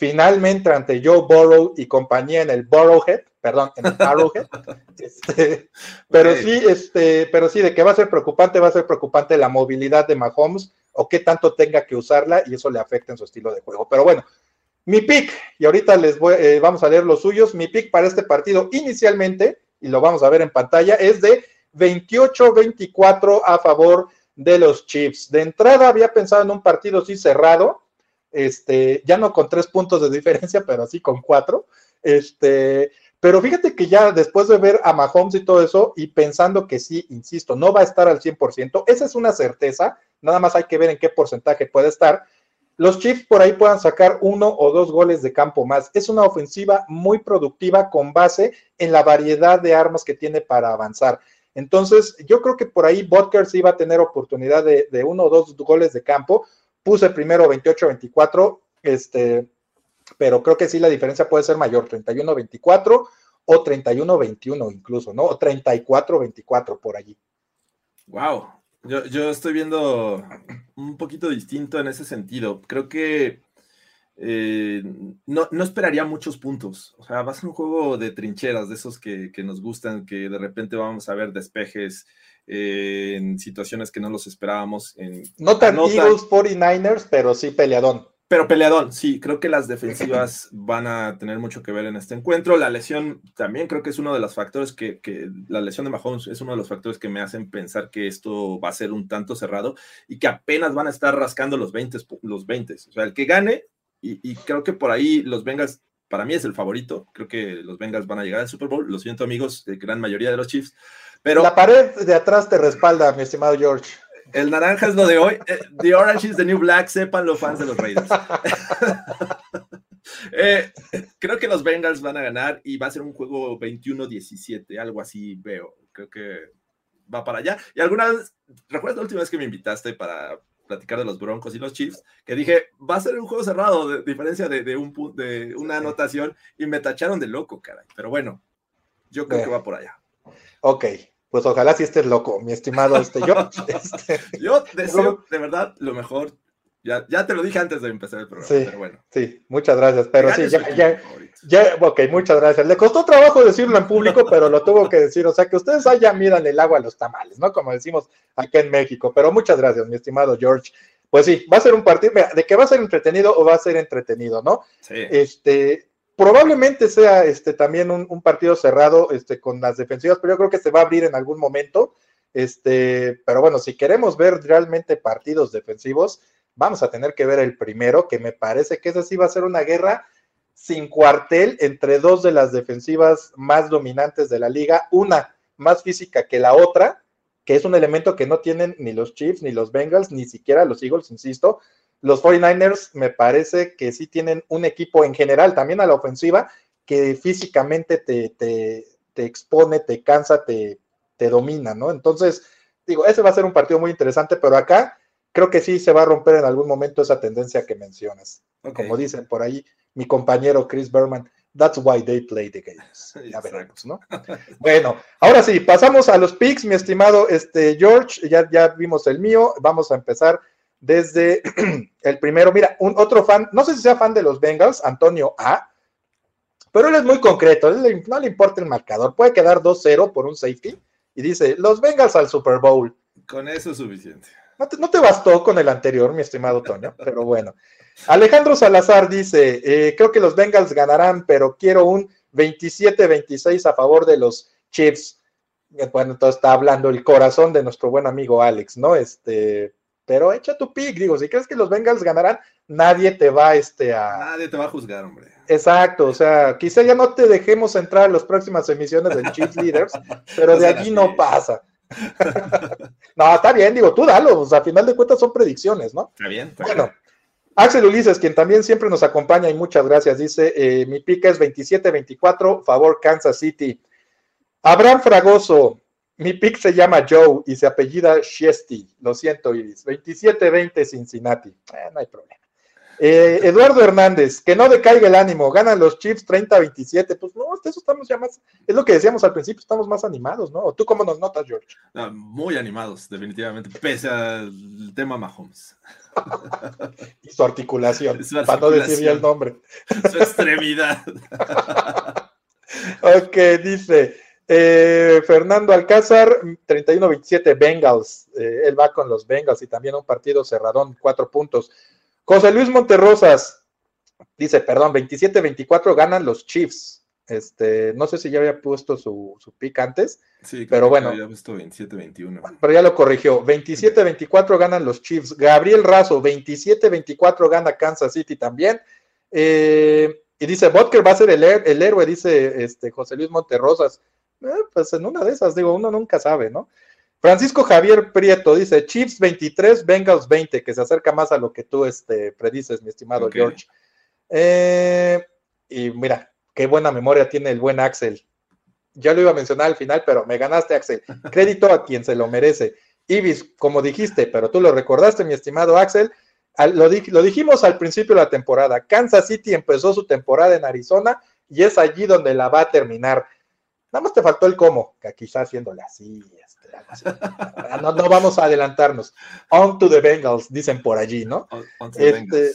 finalmente ante Joe Burrow y compañía en el Burrowhead, perdón, en el Arrowhead. *laughs* este, pero sí, este, pero sí, de que va a ser preocupante, va a ser preocupante la movilidad de Mahomes o qué tanto tenga que usarla y eso le afecta en su estilo de juego. Pero bueno, mi pick, y ahorita les voy, eh, vamos a leer los suyos, mi pick para este partido inicialmente, y lo vamos a ver en pantalla, es de 28-24 a favor de los Chiefs. De entrada había pensado en un partido así cerrado, este, ya no con tres puntos de diferencia, pero así con cuatro. Este, pero fíjate que ya después de ver a Mahomes y todo eso, y pensando que sí, insisto, no va a estar al 100%, esa es una certeza, nada más hay que ver en qué porcentaje puede estar. Los Chiefs por ahí puedan sacar uno o dos goles de campo más. Es una ofensiva muy productiva con base en la variedad de armas que tiene para avanzar. Entonces, yo creo que por ahí Butker sí va a tener oportunidad de uno o dos goles de campo, Puse primero 28-24, este, pero creo que sí la diferencia puede ser mayor, 31-24 o 31-21 incluso, ¿no? O 34-24 por allí. Wow, yo, yo, estoy viendo un poquito distinto en ese sentido. Creo que eh, no, no, esperaría muchos puntos. O sea, va a ser un juego de trincheras, de esos que, que nos gustan, que de repente vamos a ver despejes, eh, en situaciones que no los esperábamos. En, no tan Eagles 49ers, pero sí peleadón. Pero peleadón, sí, creo que las defensivas *laughs* van a tener mucho que ver en este encuentro. La lesión también creo que es uno de los factores que, que, la lesión de Mahomes es uno de los factores que me hacen pensar que esto va a ser un tanto cerrado y que apenas van a estar rascando los 20, los 20. O sea, el que gane, y, y creo que por ahí los Bengals, para mí es el favorito. Creo que los Bengals van a llegar al Super Bowl. Lo siento, amigos, de gran mayoría de los Chiefs la pared de atrás te respalda, mi estimado George. El naranja es lo de hoy. Eh, the orange is the new black, sepan los fans de los Raiders. *laughs* *laughs* Eh, creo que los Bengals van a ganar y va a ser un juego 21-17, algo así veo. Creo que va para allá. Y alguna vez, recuerdo la última vez que me invitaste para platicar de los Broncos y los Chiefs, que dije, va a ser un juego cerrado, de diferencia de, un, de una anotación, y me tacharon de loco, caray. Pero bueno, yo creo que va por allá. Ok, pues ojalá si estés loco, mi estimado este, George. *laughs* *laughs* Este, yo *laughs* deseo de verdad lo mejor. Ya, ya te lo dije antes de empezar el programa, sí, pero bueno. Sí, muchas gracias. Pero sí, ya, ya, ya, ok, muchas gracias. Le costó trabajo decirlo en público, pero lo tuvo que decir. O sea, que ustedes allá miran el agua a los tamales, ¿no? Como decimos acá en México. Pero muchas gracias, mi estimado George. Pues sí, va a ser un partido, de que va a ser entretenido o va a ser entretenido, ¿no? Sí. Este, probablemente sea este, también un, partido cerrado este, con las defensivas, pero yo creo que se va a abrir en algún momento. Este, pero bueno, si queremos ver realmente partidos defensivos, vamos a tener que ver el primero, que me parece que ese sí va a ser una guerra sin cuartel entre dos de las defensivas más dominantes de la liga, una más física que la otra, que es un elemento que no tienen ni los Chiefs, ni los Bengals, ni siquiera los Eagles, insisto, los 49ers me parece que sí tienen un equipo en general, también a la ofensiva, que físicamente te, te, expone, te cansa, te, te domina, ¿no? Entonces, digo, ese va a ser un partido muy interesante, pero acá creo que sí se va a romper en algún momento esa tendencia que mencionas. Como dicen por ahí mi compañero Chris Berman, that's why they play the games. *laughs* Ya veremos, ¿no? bueno, ahora sí, pasamos a los picks, mi estimado este, George, ya, ya vimos el mío, vamos a empezar desde *clears throat* el primero. Mira, un otro fan, no sé si sea fan de los Bengals, Antonio A, pero él es muy concreto, no le importa el marcador, puede quedar 2-0 por un safety y dice, los Bengals al Super Bowl. Con eso es suficiente. No te, bastó con el anterior, mi estimado Toño, pero bueno. Alejandro Salazar dice, eh, creo que los Bengals ganarán, pero quiero un 27-26 a favor de los Chiefs. Bueno, entonces está hablando el corazón de nuestro buen amigo Alex, ¿no? Este, pero echa tu pick, digo, si crees que los Bengals ganarán, nadie te va este, a... Nadie te va a juzgar, hombre. Exacto, o sea, quizá ya no te dejemos entrar en las próximas emisiones del Chiefs Leaders, *laughs* pero de allí no pasa. *laughs* no, está bien, digo, tú dalo, o sea, a final de cuentas son predicciones, ¿no? Está bien, está bueno, Axel Ulises, quien también siempre nos acompaña y muchas gracias, dice, eh, mi pica es 27-24, favor Kansas City. Abraham Fragoso, mi pick se llama Joe y se apellida Shesty, lo siento Iris, 27-20 Cincinnati, eh, no hay problema. Eh, *laughs* Eduardo Hernández, que no decaiga el ánimo, ganan los Chiefs 30-27. Pues no, eso estamos ya más, es lo que decíamos al principio, estamos más animados, ¿no? ¿Tú cómo nos notas, George? muy animados, definitivamente, pese al tema Mahomes. *laughs* y su articulación, para no decir ya el nombre. Su extremidad. *laughs* ok, dice eh, Fernando Alcázar, 31-27 Bengals. Eh, él va con los Bengals y también un partido cerradón, cuatro puntos. José Luis Monterrosas dice, perdón, 27-24 ganan los Chiefs. Este, no sé si ya había puesto su, su pick antes, sí, pero bueno. Ya puesto 27-21. Pero ya lo corrigió. 27-24 ganan los Chiefs. Gabriel Razo, 27-24 gana Kansas City también. Eh, y dice, Butker va a ser el, el, héroe, dice este, José Luis Monterrosas. Eh, pues en una de esas, digo, uno nunca sabe, ¿no? Francisco Javier Prieto dice Chiefs 23, Bengals 20, que se acerca más a lo que tú este, predices, mi estimado George. Eh, y mira, qué buena memoria tiene el buen Axel. Ya lo iba a mencionar al final, pero me ganaste, Axel. *laughs* Crédito a quien se lo merece. Ibis, como dijiste, pero tú lo recordaste, mi estimado Axel. lo, lo dijimos al principio de la temporada. Kansas City empezó su temporada en Arizona y es allí donde la va a terminar. Nada más te faltó el cómo, que quizás haciéndole así, no, no, vamos a adelantarnos. On to the Bengals, dicen por allí, ¿no? Este,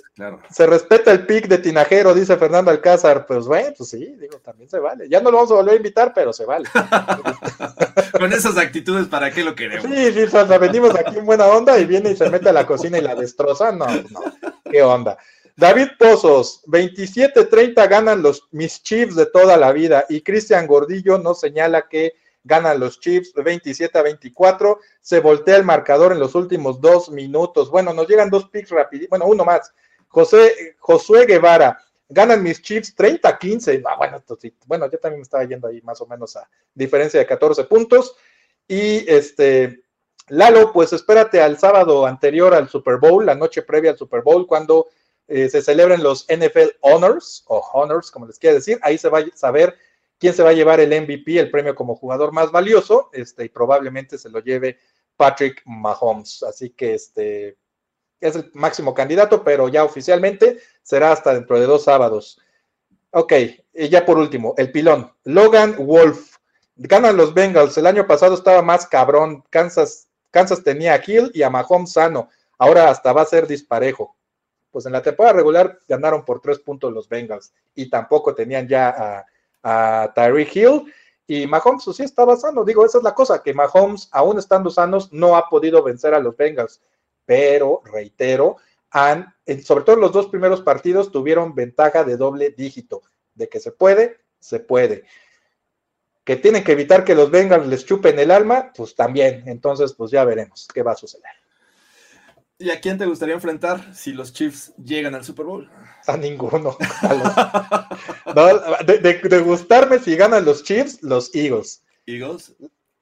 se respeta el pick de Tinajero, dice Fernando Alcázar. Pues bueno, pues sí, digo, también se vale. Ya no lo vamos a volver a invitar, pero se vale. *laughs* Con esas actitudes, ¿para qué lo queremos? Sí, sí, venimos aquí en buena onda y viene y se mete a la cocina y la destroza. No, no, qué onda. David Pozos, 27-30 ganan los mis Chiefs de toda la vida y Cristian Gordillo nos señala que ganan los Chiefs 27 a 24, se voltea el marcador en los últimos dos minutos. Bueno, nos llegan dos picks rápidos, bueno, uno más. José, Josué Guevara, ganan mis Chiefs 30 a 15. Ah, bueno, bueno, yo también me estaba yendo ahí más o menos a diferencia de 14 puntos. Y este, Lalo, pues espérate al sábado anterior al Super Bowl, la noche previa al Super Bowl, cuando eh, se celebren los NFL Honors, o Honors, como les quiera decir. Ahí se va a saber quién se va a llevar el MVP, el premio como jugador más valioso, este, y probablemente se lo lleve Patrick Mahomes. Así que este es el máximo candidato, pero ya oficialmente será hasta dentro de dos sábados. Ok, y ya por último, el pilón. Logan Wolf. Ganan los Bengals. El año pasado estaba más cabrón. Kansas, Kansas tenía a Hill y a Mahomes sano. Ahora hasta va a ser disparejo. Pues en la temporada regular ganaron por tres puntos los Bengals y tampoco tenían ya a a Tyreek Hill. Y Mahomes pues, sí estaba sano. Digo, esa es la cosa, que Mahomes, aún estando sanos, no ha podido vencer a los Bengals. Pero, reitero, han, sobre todo los dos primeros partidos, tuvieron ventaja de doble dígito. De que se puede, se puede. Que tienen que evitar que los Bengals les chupen el alma, pues también. Entonces, pues ya veremos qué va a suceder. ¿Y a quién te gustaría enfrentar si los Chiefs llegan al Super Bowl? A ninguno. *laughs* de, gustarme si ganan los Chiefs, los Eagles. ¿Eagles?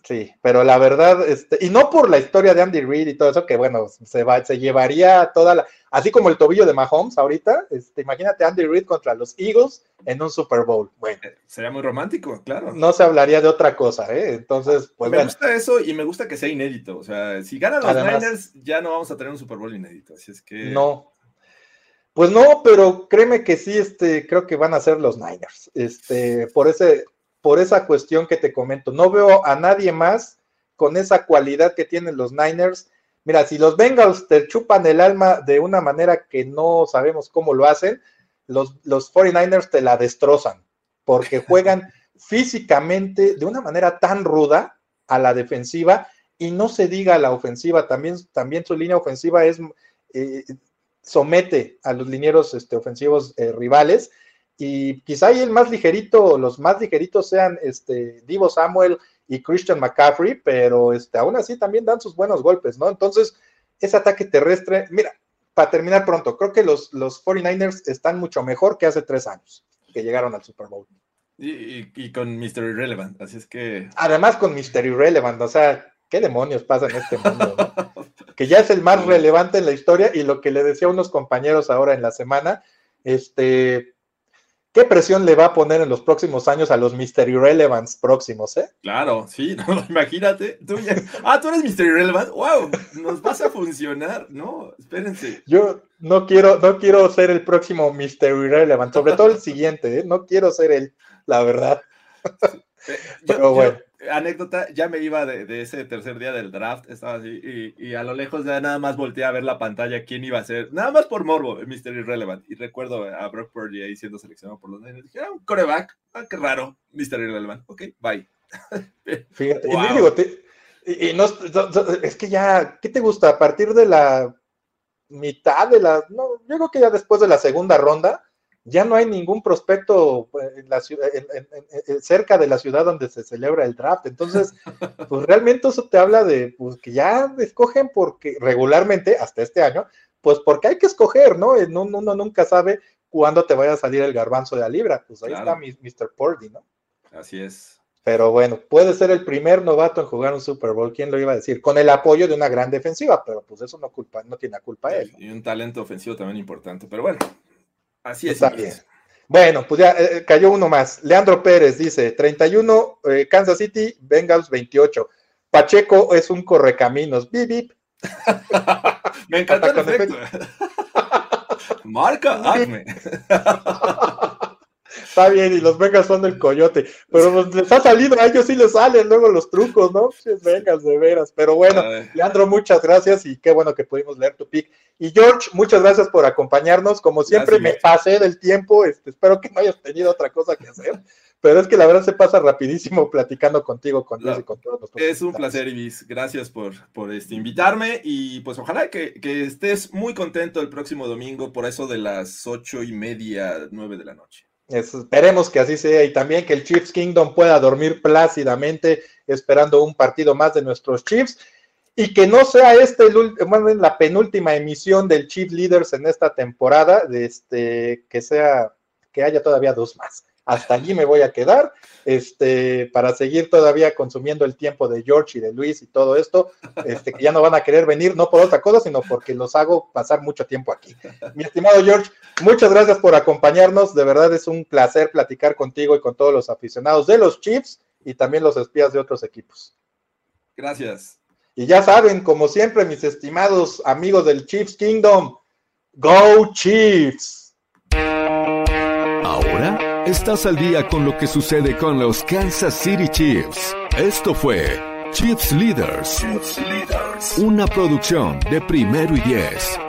Sí, pero la verdad, este, y no por la historia de Andy Reid y todo eso, que bueno, se, va, se llevaría toda la, así como el tobillo de Mahomes ahorita, este, imagínate Andy Reid contra los Eagles en un Super Bowl. Bueno, eh, sería muy romántico, claro. No se hablaría de otra cosa, ¿eh? Entonces, pues Me gusta eso y me gusta que sea inédito, o sea, si ganan los Niners, ya no vamos a tener un Super Bowl inédito, así es que. No. Pues no, pero créeme que sí, este, creo que van a ser los Niners, este, por ese, por esa cuestión que te comento. No veo a nadie más con esa cualidad que tienen los Niners. Mira, si los Bengals te chupan el alma de una manera que no sabemos cómo lo hacen, los, los 49ers te la destrozan, porque *laughs* juegan físicamente de una manera tan ruda a la defensiva y no se diga a la ofensiva, también, también su línea ofensiva es, eh, somete a los linieros este, ofensivos eh, rivales. Y quizá ahí el más ligerito, los más ligeritos sean este, Divo Samuel y Christian McCaffrey, pero este, aún así también dan sus buenos golpes, ¿no? Entonces, ese ataque terrestre, mira, para terminar pronto, creo que los, los 49ers están mucho mejor que hace tres años que llegaron al Super Bowl. Y, con Mr. Irrelevant, así es que. Además, con Mr. Irrelevant, o sea, ¿qué demonios pasa en este mundo? *laughs* que ya es el más relevante en la historia y lo que le decía a unos compañeros ahora en la semana, este, ¿qué presión le va a poner en los próximos años a los Mr. Irrelevants próximos, eh? Claro, sí, *laughs* imagínate. ah, tú eres Mr. Irrelevant, wow, nos vas a funcionar, ¿no? Espérense. Yo no quiero, no quiero ser el próximo Mr. Irrelevant, sobre todo el siguiente, ¿eh? No quiero ser él, la verdad. Eh, Pero bueno anécdota, ya me iba de, ese tercer día del draft, estaba así, y, a lo lejos ya nada más volteé a ver la pantalla, quién iba a ser, nada más por morbo, Mr. Irrelevant. Y recuerdo a Brock Purdy ahí siendo seleccionado por los Niners. Dije, ah, un coreback, ah, qué raro, Mr. Irrelevant. Ok, bye. *laughs* Fíjate, y, y no, es que ya, ¿qué te gusta? A partir de la mitad de la, no, yo creo que ya después de la segunda ronda, ya no hay ningún prospecto eh, en la ciudad, cerca de la ciudad donde se celebra el draft. Entonces, *laughs* pues realmente eso te habla de pues, que ya escogen porque regularmente, hasta este año, pues porque hay que escoger, ¿no? Uno, nunca sabe cuándo te vaya a salir el garbanzo de la libra. Pues ahí está Mr. Purdy, ¿no? Así es. Pero bueno, puede ser el primer novato en jugar un Super Bowl, ¿quién lo iba a decir? Con el apoyo de una gran defensiva, pero pues eso no culpa, no tiene culpa él. Y un talento ofensivo también importante, pero bueno, Así es. Bueno, pues ya eh, eh, cayó uno más. Leandro Pérez dice, 31, eh, Kansas City, Bengals 28. Pacheco es un correcaminos. Bip, bip. *laughs* Me encanta el efecto. *laughs* Marca, hazme. *laughs* Está bien, y los Vengas son del coyote, pero les ha salido, a ellos sí les salen luego los trucos, ¿no? Vengas, de veras. Pero bueno, Leandro, muchas gracias y qué bueno que pudimos leer tu pick. Y George, muchas gracias por acompañarnos. Como siempre, me pasé del tiempo, este, espero que no hayas tenido otra cosa que hacer. Pero es que la verdad se pasa rapidísimo platicando contigo, con Dios y con todos Es un placer, Ibis. Gracias por, por este, invitarme y pues ojalá que, que estés muy contento el próximo domingo por eso de las ocho y media, nueve de la noche esperemos que así sea y también que el Chiefs Kingdom pueda dormir plácidamente esperando un partido más de nuestros Chiefs y que no sea este la penúltima emisión del Chief Leaders en esta temporada, este, que sea que haya todavía dos más hasta allí me voy a quedar, este, para seguir todavía consumiendo el tiempo de George y de Luis y todo esto, este, que ya no van a querer venir, no por otra cosa, sino porque los hago pasar mucho tiempo aquí. Mi estimado George, muchas gracias por acompañarnos, de verdad es un placer platicar contigo y con todos los aficionados de los Chiefs y también los espías de otros equipos. Gracias. Y ya saben, como siempre, mis estimados amigos del Chiefs Kingdom, Go Chiefs. Ahora Estás al día con lo que sucede con los Kansas City Chiefs. Esto fue Chiefs Leaders, una producción de primero y diez.